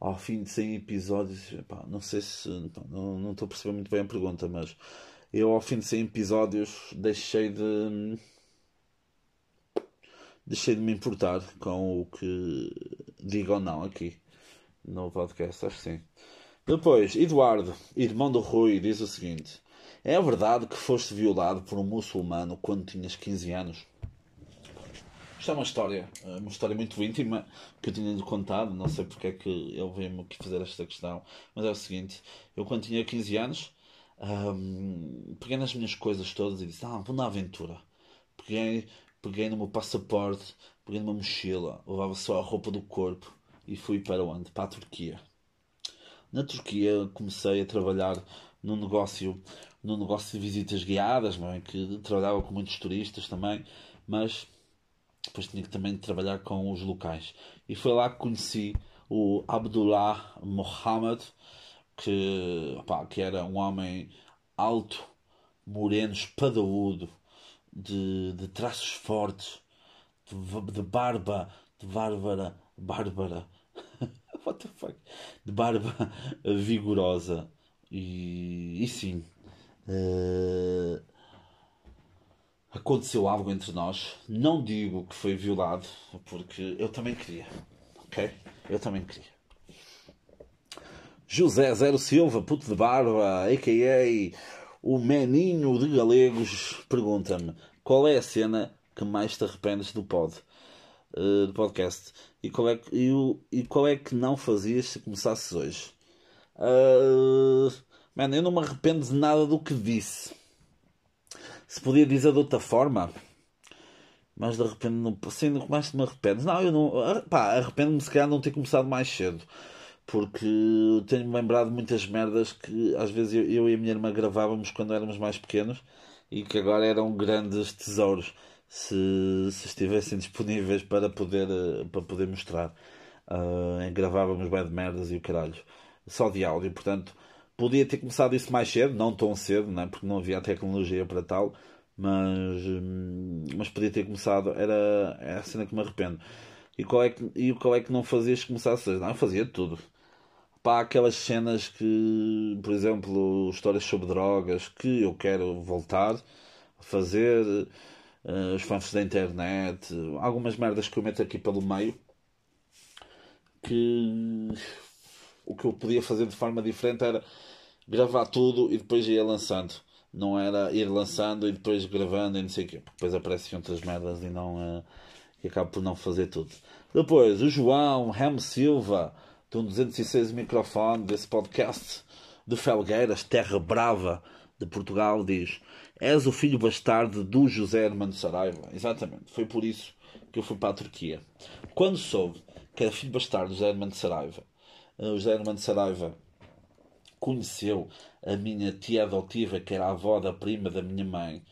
Ao fim de 100 episódios, não sei se. Pá, não estou a perceber muito bem a pergunta, mas eu ao fim de 100 episódios deixei de. Deixei de me importar com o que digo ou não aqui no podcast, acho que sim. Depois, Eduardo, irmão do Rui, diz o seguinte: É verdade que foste violado por um muçulmano quando tinhas 15 anos? Isto é uma história, é uma história muito íntima que eu tinha-lhe contado. Não sei porque é que ele veio-me aqui fazer esta questão, mas é o seguinte: eu, quando tinha 15 anos, um, peguei nas minhas coisas todas e disse: Ah, vou na aventura. Peguei, peguei no meu passaporte, peguei numa mochila, levava só a roupa do corpo e fui para onde? Para a Turquia. Na Turquia comecei a trabalhar num negócio, num negócio de visitas guiadas, não é? que trabalhava com muitos turistas também, mas depois tinha que também trabalhar com os locais. E foi lá que conheci o Abdullah Mohammed, que, opa, que era um homem alto, moreno, espadaúdo, de, de traços fortes, de, de barba, de bárbara, bárbara, what the fuck, de barba vigorosa. E, e sim, uh, aconteceu algo entre nós. Não digo que foi violado, porque eu também queria. Ok? Eu também queria. José Zero Silva, puto de barba, a.k.a. o meninho de galegos, pergunta-me qual é a cena que mais te arrependes do pod, uh, do podcast e qual, é que, e, e qual é que não fazias se começasses hoje? Uh, man, eu não me arrependo de nada do que disse se podia dizer de outra forma. Mas de repente, não, assim, mais me arrependo. Não, eu não. Pá, arrependo-me se calhar não ter começado mais cedo. Porque tenho-me lembrado muitas merdas que às vezes eu, eu e a minha irmã gravávamos quando éramos mais pequenos e que agora eram grandes tesouros se, se estivessem disponíveis para poder, para poder mostrar. Uh, gravávamos bem de merdas e o caralho. Só de áudio, portanto Podia ter começado isso mais cedo, não tão cedo, né? porque não havia tecnologia para tal, mas, hum, mas podia ter começado. Era, é a cena que me arrependo. E qual é que, e qual é que não fazias que começasse? Não, eu fazia tudo. Pá, aquelas cenas que, por exemplo, histórias sobre drogas que eu quero voltar a fazer, uh, os fãs da internet, algumas merdas que eu meto aqui pelo meio que o que eu podia fazer de forma diferente era gravar tudo e depois ia lançando. Não era ir lançando e depois gravando e não sei o quê. Porque depois aparecem outras merdas e não, uh, que acabo por não fazer tudo. Depois, o João Remo Silva, do 206 microfone desse podcast de Felgueiras, Terra Brava de Portugal, diz: És o filho bastardo do José Hermano Saraiva. Exatamente, foi por isso que eu fui para a Turquia. Quando soube que era filho bastardo do José Hermano Saraiva, eh, o José Hermano Saraiva conheceu a minha tia adotiva, que era a avó da prima da minha mãe,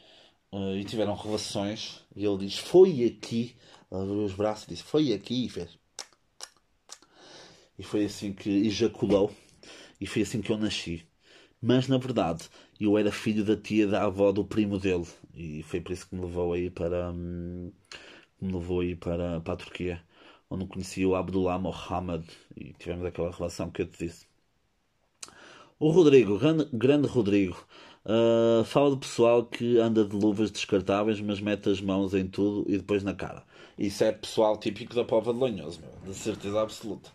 eh, e tiveram relações. E ele diz: Foi aqui. Ele abriu os braços e disse: Foi aqui. E fez. E foi assim que ejaculou. E foi assim que eu nasci. Mas na verdade, eu era filho da tia da avó do primo dele. E foi por isso que me levou aí para. Hum, me levou aí para, para a Turquia. Onde conheci o Abdullah Mohammed. E tivemos aquela relação que eu te disse. O Rodrigo, grande, Rodrigo, uh, fala do pessoal que anda de luvas descartáveis, mas mete as mãos em tudo e depois na cara. Isso é pessoal típico da prova de Lanhoso, meu, de certeza absoluta.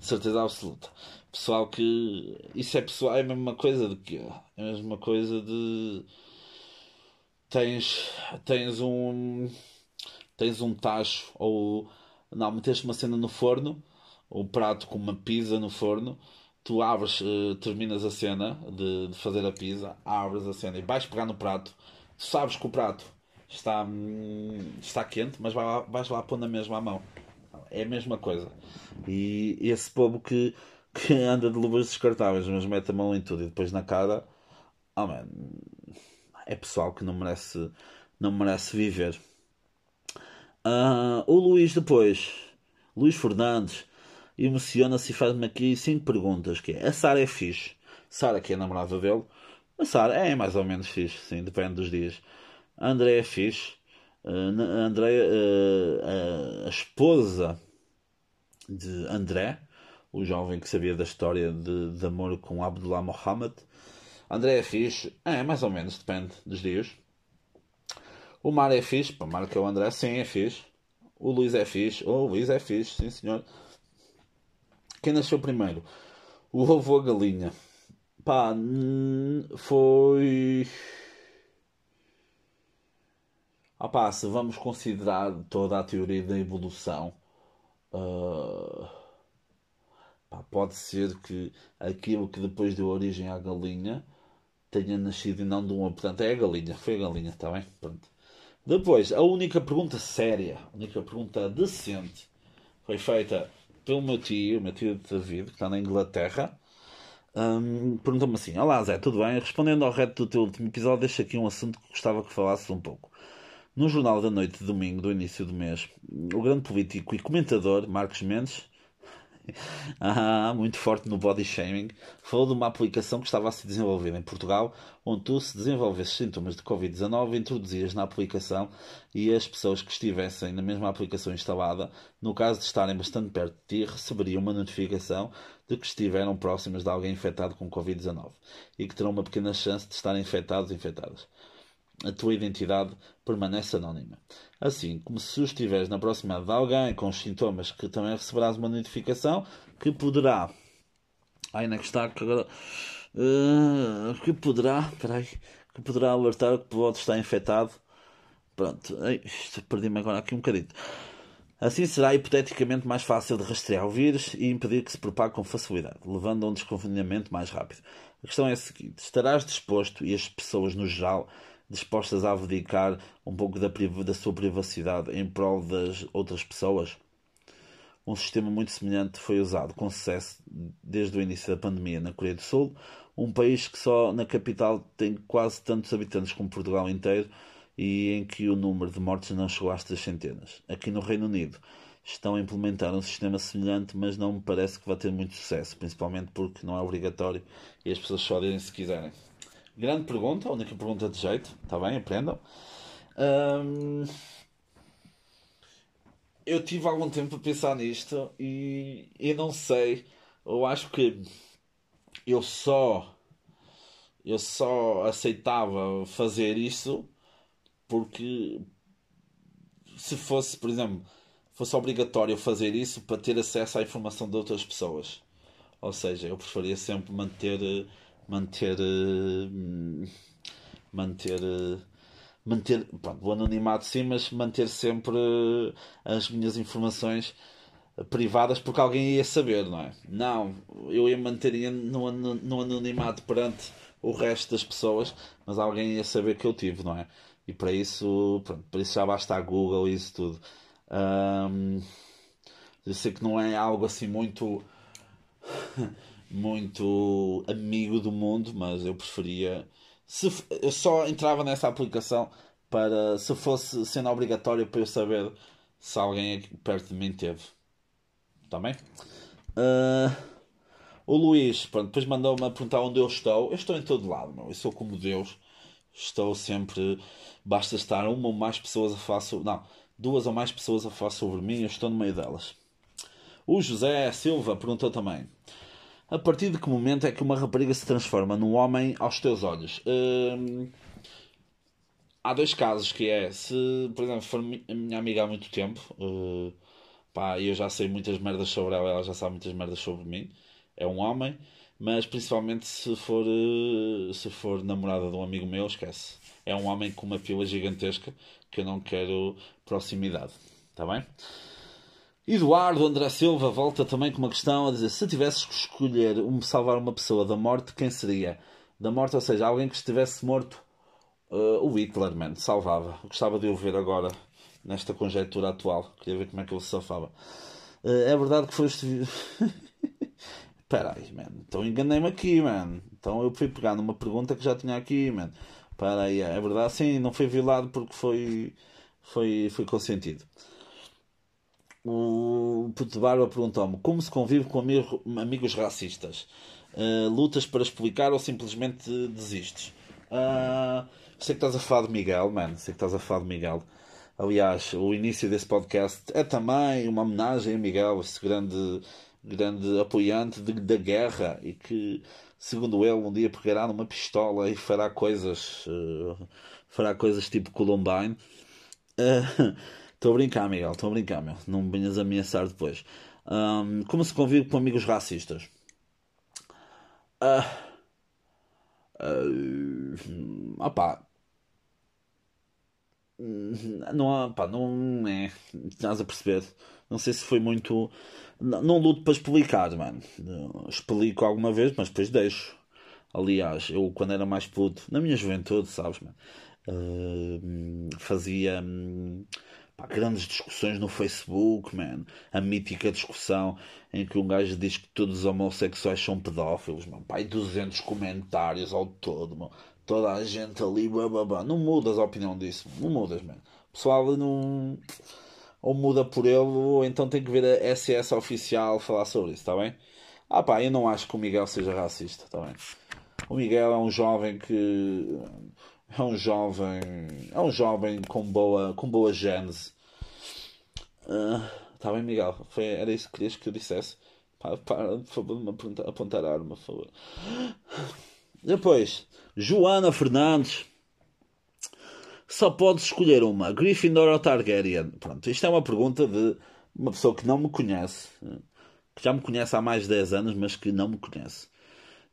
De certeza absoluta. Pessoal que. Isso é pessoal, é a mesma coisa de que É a mesma coisa de. Tens. Tens um. Tens um tacho ou. Não, meteste uma cena no forno, o prato com uma pizza no forno tu abres, uh, terminas a cena de, de, fazer a pizza, abres a cena e vais pegar no prato, tu sabes que o prato está, hum, está quente, mas lá, vais lá pôr na mesma mão. É a mesma coisa. E esse povo que, que anda de luvas descartáveis, mas mete a mão em tudo e depois na cara, oh man, é pessoal que não merece, não merece viver. Uh, o Luís depois, Luís Fernandes, emociona-se e faz-me aqui cinco perguntas, que é, a Sara é fixe? Sara, que é a namorada dele, a Sara é mais ou menos fixe, sim, depende dos dias. A André é fixe. André, uh, a esposa de André, o jovem que sabia da história de, de amor com Abdullah Mohammed. André é fixe, é mais ou menos, depende dos dias. O Mar é fixe, para Mar que é o André, sim, é fixe. O Luís é fixe, oh, o Luís é fixe, sim senhor. Quem nasceu primeiro? O ou a galinha? Pá, foi. Ah pá, se vamos considerar toda a teoria da evolução, uh... pá, pode ser que aquilo que depois deu origem à galinha tenha nascido e não de uma. Portanto, é a galinha, foi a galinha, está bem? Pronto. Depois, a única pergunta séria, a única pergunta decente foi feita pelo meu tio, o meu tio David, que está na Inglaterra. Um, Perguntou-me assim: Olá Zé, tudo bem? Respondendo ao reto do teu último episódio, deixo aqui um assunto que gostava que falasses um pouco. No Jornal da Noite de domingo, do início do mês, o grande político e comentador Marcos Mendes ah, muito forte no body shaming, falou de uma aplicação que estava a se desenvolver em Portugal, onde tu, se desenvolvesses sintomas de Covid-19, introduzias na aplicação e as pessoas que estivessem na mesma aplicação instalada, no caso de estarem bastante perto de ti, receberiam uma notificação de que estiveram próximas de alguém infectado com Covid-19 e que terão uma pequena chance de estarem infectados ou infectadas a tua identidade permanece anónima. Assim como se estiveres na proximidade de alguém com os sintomas que também receberás uma notificação que poderá. Ai, onde é que está? Que, agora, uh, que poderá. Peraí. Que poderá alertar que pode estar infectado. Pronto. Perdi-me agora aqui um bocadinho. Assim será hipoteticamente mais fácil de rastrear o vírus e impedir que se propague com facilidade, levando a um desconfinamento mais rápido. A questão é a seguinte: estarás disposto, e as pessoas no geral, dispostas a abdicar um pouco da, da sua privacidade em prol das outras pessoas. Um sistema muito semelhante foi usado com sucesso desde o início da pandemia na Coreia do Sul, um país que só na capital tem quase tantos habitantes como Portugal inteiro e em que o número de mortes não chegou às três centenas. Aqui no Reino Unido estão a implementar um sistema semelhante, mas não me parece que vai ter muito sucesso, principalmente porque não é obrigatório e as pessoas só direm se quiserem. Grande pergunta, única pergunta de jeito, está bem? Aprendam. Um, eu tive algum tempo a pensar nisto e eu não sei. Eu acho que eu só eu só aceitava fazer isso porque se fosse, por exemplo, fosse obrigatório fazer isso para ter acesso à informação de outras pessoas. Ou seja, eu preferia sempre manter manter eh, manter eh, manter pronto, o anonimato sim, mas manter sempre as minhas informações privadas porque alguém ia saber, não é? Não, eu ia manter no, no anonimato perante o resto das pessoas, mas alguém ia saber que eu tive, não é? E para isso, pronto, para isso já basta a Google e isso tudo. Um, eu sei que não é algo assim muito muito amigo do mundo, mas eu preferia se eu só entrava nessa aplicação para se fosse sendo obrigatório para eu saber se alguém perto de mim teve. Está bem? Uh, o Luís, pronto, depois mandou-me a perguntar onde eu estou. Eu estou em todo lado. Eu sou como Deus. Estou sempre. Basta estar uma ou mais pessoas a falar sobre. Não, duas ou mais pessoas a falar sobre mim. Eu estou no meio delas. O José Silva perguntou também. A partir de que momento é que uma rapariga se transforma num homem aos teus olhos? Hum, há dois casos que é se, por exemplo, for a minha amiga há muito tempo, uh, pá, eu já sei muitas merdas sobre ela, ela já sabe muitas merdas sobre mim. É um homem, mas principalmente se for uh, se for namorada de um amigo meu, esquece. É um homem com uma pila gigantesca que eu não quero proximidade. Está bem? Eduardo André Silva volta também com uma questão a dizer: se tivesses que escolher um, salvar uma pessoa da morte, quem seria? Da morte, ou seja, alguém que estivesse morto, uh, o Hitler, man, salvava. Eu gostava de o ver agora, nesta conjectura atual. Queria ver como é que ele se safava. Uh, é verdade que foste. Espera aí, man. Então enganei-me aqui, man. Então eu fui pegar numa pergunta que já tinha aqui, man. Espera aí, é verdade, sim, não foi violado porque foi, foi, foi consentido. O Puto Barba perguntou-me como se convive com amigo, amigos racistas. Uh, lutas para explicar ou simplesmente desistes? Uh, sei que estás a falar de Miguel, mano. Sei que estás a falar de Miguel. Aliás, o início desse podcast é também uma homenagem a Miguel, esse grande, grande apoiante de, da guerra e que, segundo ele, um dia pegará numa pistola e fará coisas, uh, fará coisas tipo Columbine. Uh, Estou a brincar, Miguel, estou a brincar, meu. Não me venhas ameaçar depois. Um, como se convive com amigos racistas? Uh, uh, opá. Não há, pá, não é. Estás a perceber? Não sei se foi muito. Não, não luto para explicar, mano. Explico alguma vez, mas depois deixo. Aliás, eu quando era mais puto, na minha juventude, sabes, mano, uh, fazia. Um, Pá, grandes discussões no Facebook, man. A mítica discussão em que um gajo diz que todos os homossexuais são pedófilos, man. Pá, e 200 comentários ao todo, man. Toda a gente ali, bababá. Não mudas a opinião disso, não mudas, man. O pessoal não. Ou muda por ele, ou então tem que ver a SS oficial falar sobre isso, está bem? Ah pá, eu não acho que o Miguel seja racista, está bem? O Miguel é um jovem que é um jovem. É um jovem com boa, com boa gênese. Está ah, uh, bem, Miguel? Foi, era isso que querias que eu dissesse? Para, para por favor, de me apontar, apontar a arma, por favor. Depois, Joana Fernandes. Só podes escolher uma, Gryffindor ou Targaryen? Pronto, isto é uma pergunta de uma pessoa que não me conhece, que já me conhece há mais de 10 anos, mas que não me conhece.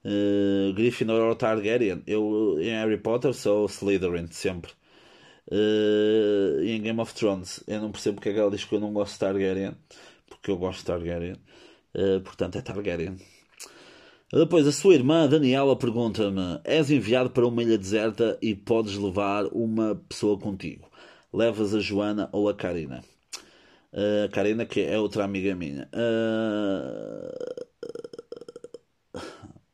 Uh, Gryffindor ou Targaryen. Eu em Harry Potter sou Slytherin, sempre. Uh, em Game of Thrones, eu não percebo porque é que ela diz que eu não gosto de Targaryen, porque eu gosto de Targaryen. Uh, portanto, é Targaryen. Depois, a sua irmã Daniela pergunta-me: És enviado para uma ilha deserta e podes levar uma pessoa contigo. Levas a Joana ou a Karina? A Karina, que é outra amiga minha.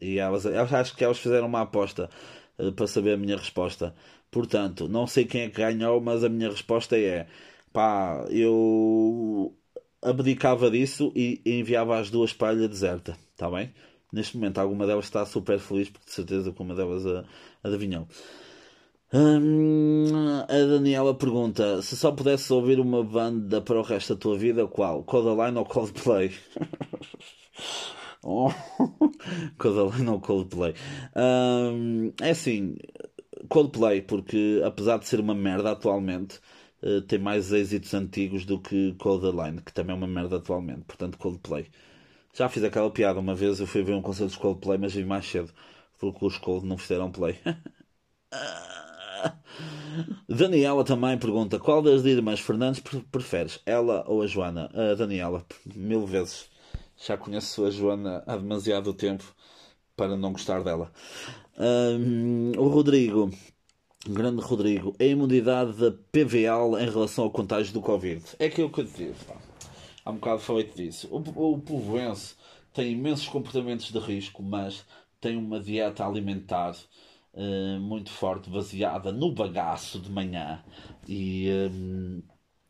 E elas, elas acho que elas fizeram uma aposta uh, para saber a minha resposta. Portanto, não sei quem é que ganhou, mas a minha resposta é: pá, eu abdicava disso e enviava as duas para a ilha deserta, está bem? Neste momento, alguma delas está super feliz, porque de certeza que uma delas a, adivinhou. Hum, a Daniela pergunta: se só pudesse ouvir uma banda para o resto da tua vida, qual? Codaline ou Coldplay? Oh, Coldplay não Coldplay. Um, é assim, Coldplay, porque apesar de ser uma merda atualmente, uh, tem mais êxitos antigos do que Coldline, que também é uma merda atualmente. Portanto, Coldplay. Já fiz aquela piada uma vez, eu fui ver um concerto de Coldplay, mas vi mais cedo, porque os Cold não fizeram play. Daniela também pergunta: qual das irmãs Fernandes preferes, ela ou a Joana? A Daniela, mil vezes. Já conheço a Joana há demasiado tempo para não gostar dela. Um, o Rodrigo, grande Rodrigo, a imunidade da PVL em relação ao contágio do Covid. É aquilo que eu te. Pá. Há um bocado falei disso. O, o povoense tem imensos comportamentos de risco, mas tem uma dieta alimentar uh, muito forte, baseada no bagaço de manhã e, um,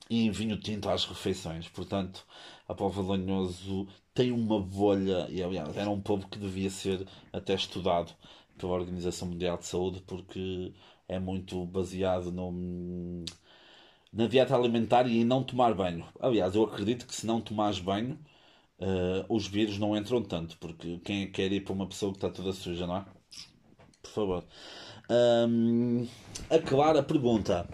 e em vinho tinto às refeições. Portanto, a Povo Lanhoso tem uma bolha, e aliás, era um povo que devia ser até estudado pela Organização Mundial de Saúde, porque é muito baseado no, na dieta alimentar e em não tomar banho. Aliás, eu acredito que se não tomares banho, uh, os vírus não entram tanto, porque quem quer ir para uma pessoa que está toda suja, não é? Por favor. Um, a Clara pergunta: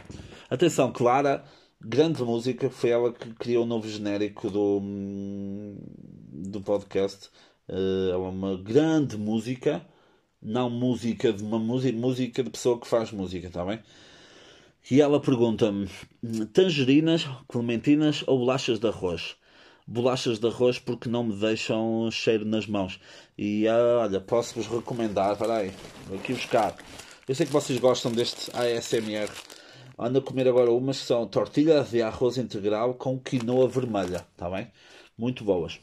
Atenção, Clara, grande música, foi ela que criou o novo genérico do, do podcast. Uh, é uma grande música, não música de uma música, música de pessoa que faz música, está bem? E ela pergunta-me: tangerinas, clementinas ou bolachas de arroz? Bolachas de arroz porque não me deixam cheiro nas mãos. E ah, olha, posso-vos recomendar, peraí, vou aqui buscar. Eu sei que vocês gostam deste ASMR. Ando a comer agora umas que são tortilhas de arroz integral com quinoa vermelha, está bem? Muito boas.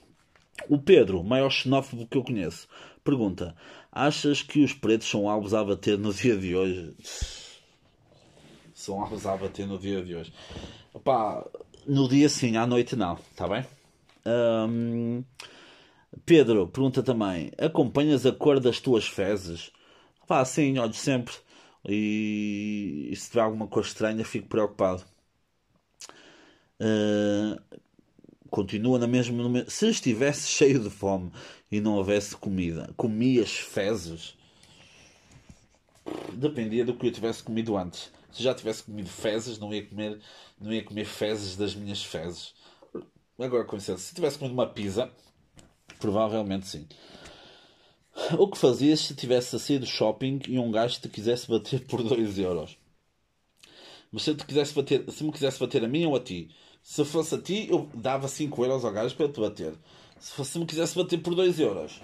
O Pedro, maior xenófobo que eu conheço, pergunta: Achas que os pretos são alvos a bater no dia de hoje? são alvos a bater no dia de hoje. No dia sim, à noite não, está bem? Pedro pergunta também: acompanhas a cor das tuas fezes? Pá, sim, olho sempre. E, e se tiver alguma cor estranha, fico preocupado. Uh, continua na mesma. Se estivesse cheio de fome e não houvesse comida, comias fezes? Dependia do que eu tivesse comido antes se já tivesse comido fezes, não ia comer, não ia comer fezes das minhas fezes. Agora, com licença, se tivesse comido uma pizza, provavelmente sim. O que fazias se tivesse a sair do shopping e um gajo te quisesse bater por 2 euros? Mas se, te quisesse bater, se me quisesse bater a mim ou a ti, se fosse a ti, eu dava 5 euros ao gajo para ele te bater. Se, fosse, se me quisesse bater por 2 euros,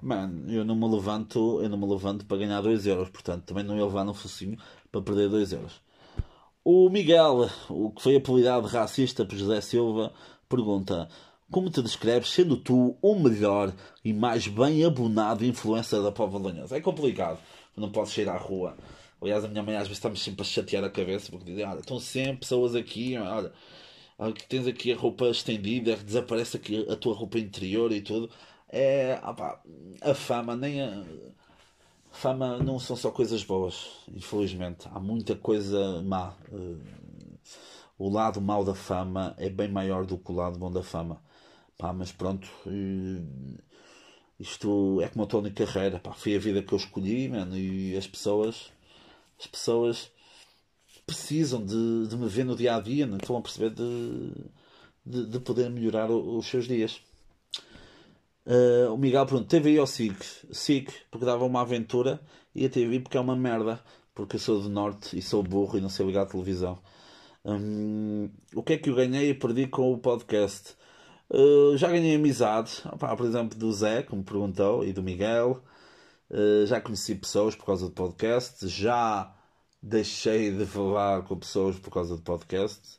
mano, eu não me levanto, eu não me levanto para ganhar 2 euros, portanto também não ia levar no focinho para perder 2 euros. O Miguel, o que foi apelidado racista por José Silva, pergunta: Como te descreves sendo tu o melhor e mais bem abonado influencer da Pova Lanhosa? É complicado, não posso sair à rua. Aliás, a minha mãe às vezes está-me sempre a chatear a cabeça porque dizem: Olha, estão sempre pessoas aqui, olha, que tens aqui a roupa estendida, desaparece aqui a tua roupa interior e tudo. É, opa, a fama, nem a Fama não são só coisas boas, infelizmente. Há muita coisa má. Eh, o lado mau da fama é bem maior do que o lado bom da fama. Pá, mas pronto, isto é como a Tony Carreira. Pá, foi a vida que eu escolhi, mano, e as pessoas, as pessoas precisam de, de me ver no dia a dia, não estão a perceber de, de, de poder melhorar os seus dias. Uh, o Miguel pergunta: TVI ou SIC? SIC, porque dava uma aventura, e a TV porque é uma merda, porque eu sou do Norte e sou burro e não sei ligar a televisão. Um, o que é que eu ganhei e perdi com o podcast? Uh, já ganhei amizade, Opa, por exemplo, do Zé, que me perguntou, e do Miguel. Uh, já conheci pessoas por causa do podcast. Já deixei de falar com pessoas por causa do podcast.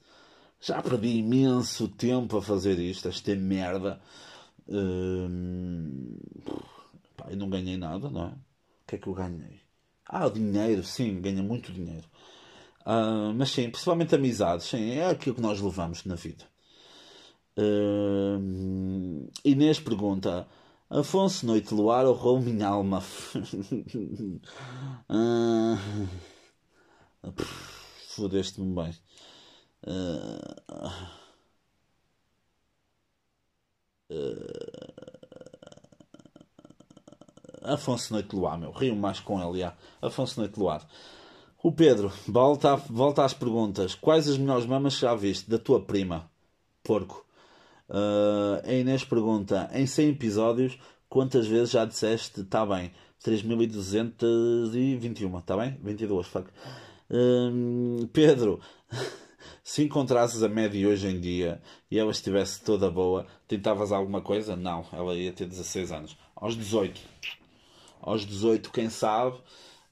Já perdi imenso tempo a fazer isto, esta merda. Hum, pá, eu não ganhei nada, não é? O que é que eu ganhei? Ah, dinheiro, sim, ganha muito dinheiro. Uh, mas sim, principalmente amizades, sim, é aquilo que nós levamos na vida. Uh, Inês pergunta: Afonso Noite Luar ou minha alma? uh, Fodeste-me bem. Uh, Afonso Noite Luar, meu. Rio mais com ele, já. Afonso Noite Luar. O Pedro, volta, volta às perguntas. Quais as melhores mamas que já viste da tua prima? Porco. Uh, a Inês pergunta: em 100 episódios, quantas vezes já disseste está bem? 3221, está bem? 22, fuck. Hum, Pedro, se encontrasses a Maddie hoje em dia e ela estivesse toda boa, tentavas alguma coisa? Não, ela ia ter 16 anos. Aos 18. Aos 18, quem sabe?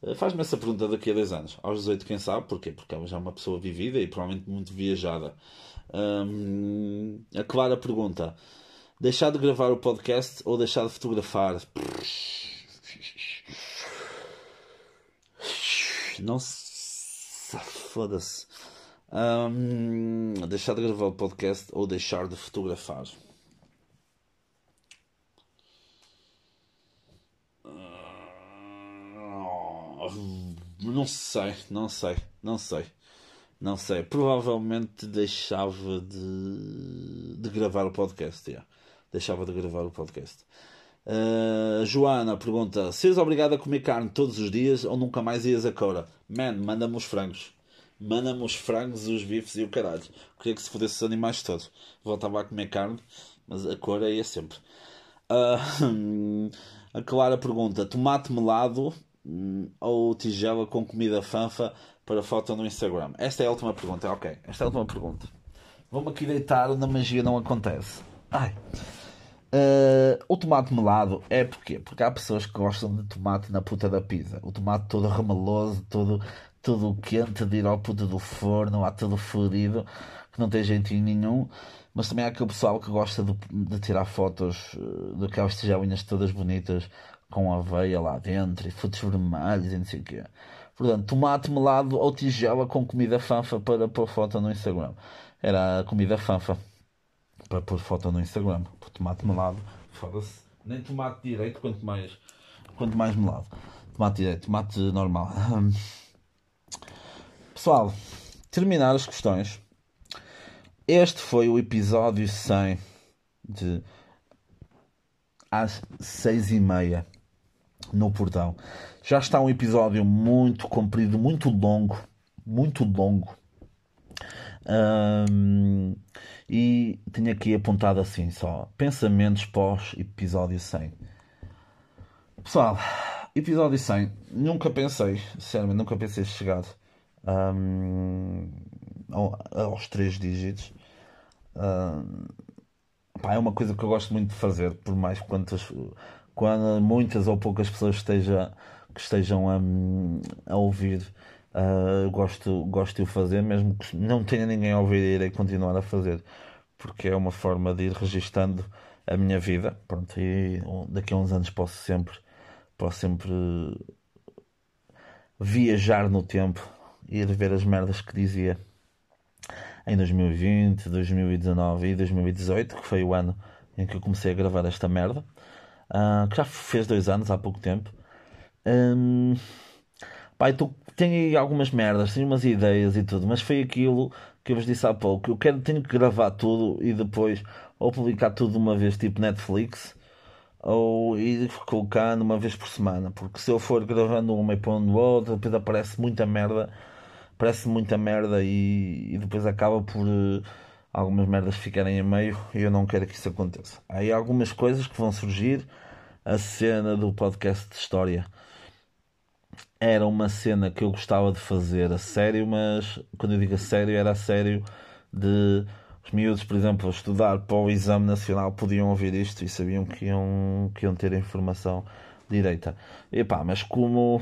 Eh, faz-me essa pergunta daqui a dois anos. Aos 18, quem sabe? Porquê? Porque ela já é uma pessoa vivida e provavelmente muito viajada. A clara pergunta: deixar de gravar o podcast ou deixar de fotografar? Não se. Foda-se. Deixar de gravar o podcast ou deixar de fotografar? Não sei, não sei, não sei. Não sei. Provavelmente deixava de, de gravar o podcast. Yeah. Deixava de gravar o podcast. Uh, Joana pergunta: Seres obrigado a comer carne todos os dias ou nunca mais ias a Cora? Man, manda-me os frangos. Manda-me os frangos, os bifes e o caralho. Queria que se fodesse os animais todos. Voltava a comer carne, mas a Cora ia sempre. Uh, a Clara pergunta: Tomate melado Hum, ou tigela com comida fanfa para foto no Instagram? Esta é a última pergunta, ok. Esta é a última pergunta. Vou-me aqui deitar na magia não acontece. Ai. Uh, o tomate melado é porquê? Porque há pessoas que gostam de tomate na puta da pizza. O tomate todo remeloso, todo, todo quente de ir ao puto do forno, lá todo fodido, que não tem jeitinho nenhum. Mas também há aquele pessoal que gosta de, de tirar fotos uh, daquelas tigelinhas todas bonitas com aveia lá dentro e frutos vermelhos e não sei o quê. Portanto, tomate melado ou tigela com comida fanfa para pôr foto no Instagram. Era comida fanfa para pôr foto no Instagram. Por tomate melado, foda-se. Nem tomate direito, quanto mais, quanto mais melado. Tomate direito, tomate normal. Pessoal, terminar as questões. Este foi o episódio 100 de às seis e meia no portão. Já está um episódio muito comprido, muito longo, muito longo. Um, e tenho aqui apontado assim só pensamentos pós episódio 100. Pessoal, episódio 100, nunca pensei, sinceramente, nunca pensei chegar um, aos três dígitos. Um, pá, é uma coisa que eu gosto muito de fazer, por mais quantas quando muitas ou poucas pessoas esteja, que estejam a, a ouvir, uh, gosto, gosto de o fazer, mesmo que não tenha ninguém a ouvir, irei continuar a fazer, porque é uma forma de ir registando a minha vida. Pronto, e daqui a uns anos posso sempre, posso sempre viajar no tempo e ir ver as merdas que dizia em 2020, 2019 e 2018, que foi o ano em que eu comecei a gravar esta merda uh, que já fez dois anos há pouco tempo. Um, pai, tu, tenho aí algumas merdas, tenho umas ideias e tudo, mas foi aquilo que eu vos disse há pouco. Eu quero, tenho que gravar tudo e depois ou publicar tudo de uma vez, tipo Netflix, ou ir colocando uma vez por semana, porque se eu for gravando uma e pondo outra, depois aparece muita merda, aparece muita merda e, e depois acaba por. Uh, algumas merdas ficarem a meio e eu não quero que isso aconteça. Há aí algumas coisas que vão surgir. A cena do podcast de história era uma cena que eu gostava de fazer a sério, mas quando eu digo a sério, era a sério de os miúdos, por exemplo, a estudar para o exame nacional podiam ouvir isto e sabiam que iam, que iam ter a informação direita. Epá, mas como,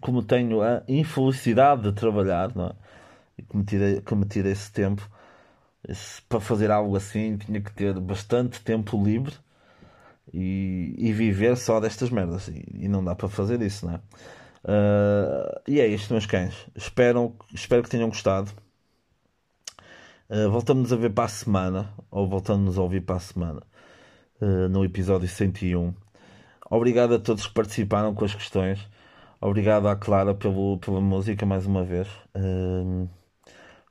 como tenho a infelicidade de trabalhar, não é? e que me tirei, que me esse tempo, para fazer algo assim tinha que ter bastante tempo livre e, e viver só destas merdas. E, e, não dá para fazer isso, não é? Uh, e é isto, meus cães. Espero, espero que tenham gostado. Uh, voltamos a ver para a semana, ou voltamos a ouvir para a semana, uh, no episódio 101. Obrigado a todos que participaram com as questões. Obrigado à Clara pelo, pela música mais uma vez. Uh,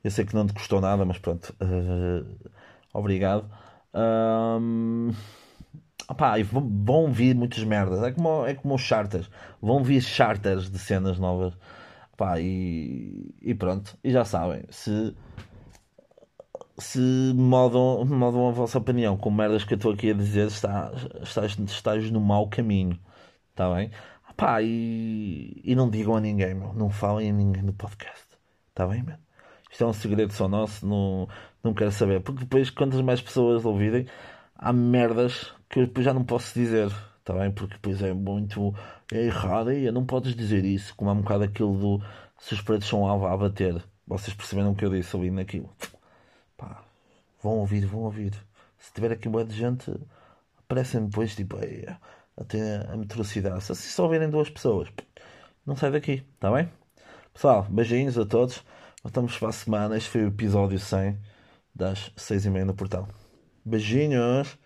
eu sei que não te custou nada, mas pronto. Uh, obrigado. Um, opá, vão vir muitas merdas. É como, é como os charters. Vão vir charters de cenas novas. Opá, e, e pronto. E já sabem. Se, se modam, modam a vossa opinião com merdas que eu estou aqui a dizer, está, estás, estás no mau caminho. Está bem? Pá, e, e não digam a ninguém. Não falem a ninguém no podcast. Está bem, mano? Isto é um segredo só nosso, não, não quero saber. Porque depois, quantas mais pessoas ouvirem, há merdas que eu já não posso dizer. Está bem? Porque depois é muito. É errado e não podes dizer isso. Como há um bocado aquilo do. Se os pretos são a, bater. Vocês perceberam o que eu disse ouvindo aquilo. Pá, vão ouvir, vão ouvir. Se tiver aqui boa de gente, aparecem depois, tipo, até a metrocidade. Se só ouvirem duas pessoas, não sai daqui, está bem? Pessoal, beijinhos a todos. Voltamos para a semana. Este foi o episódio 100 das 6 e meia no portal. Beijinhos!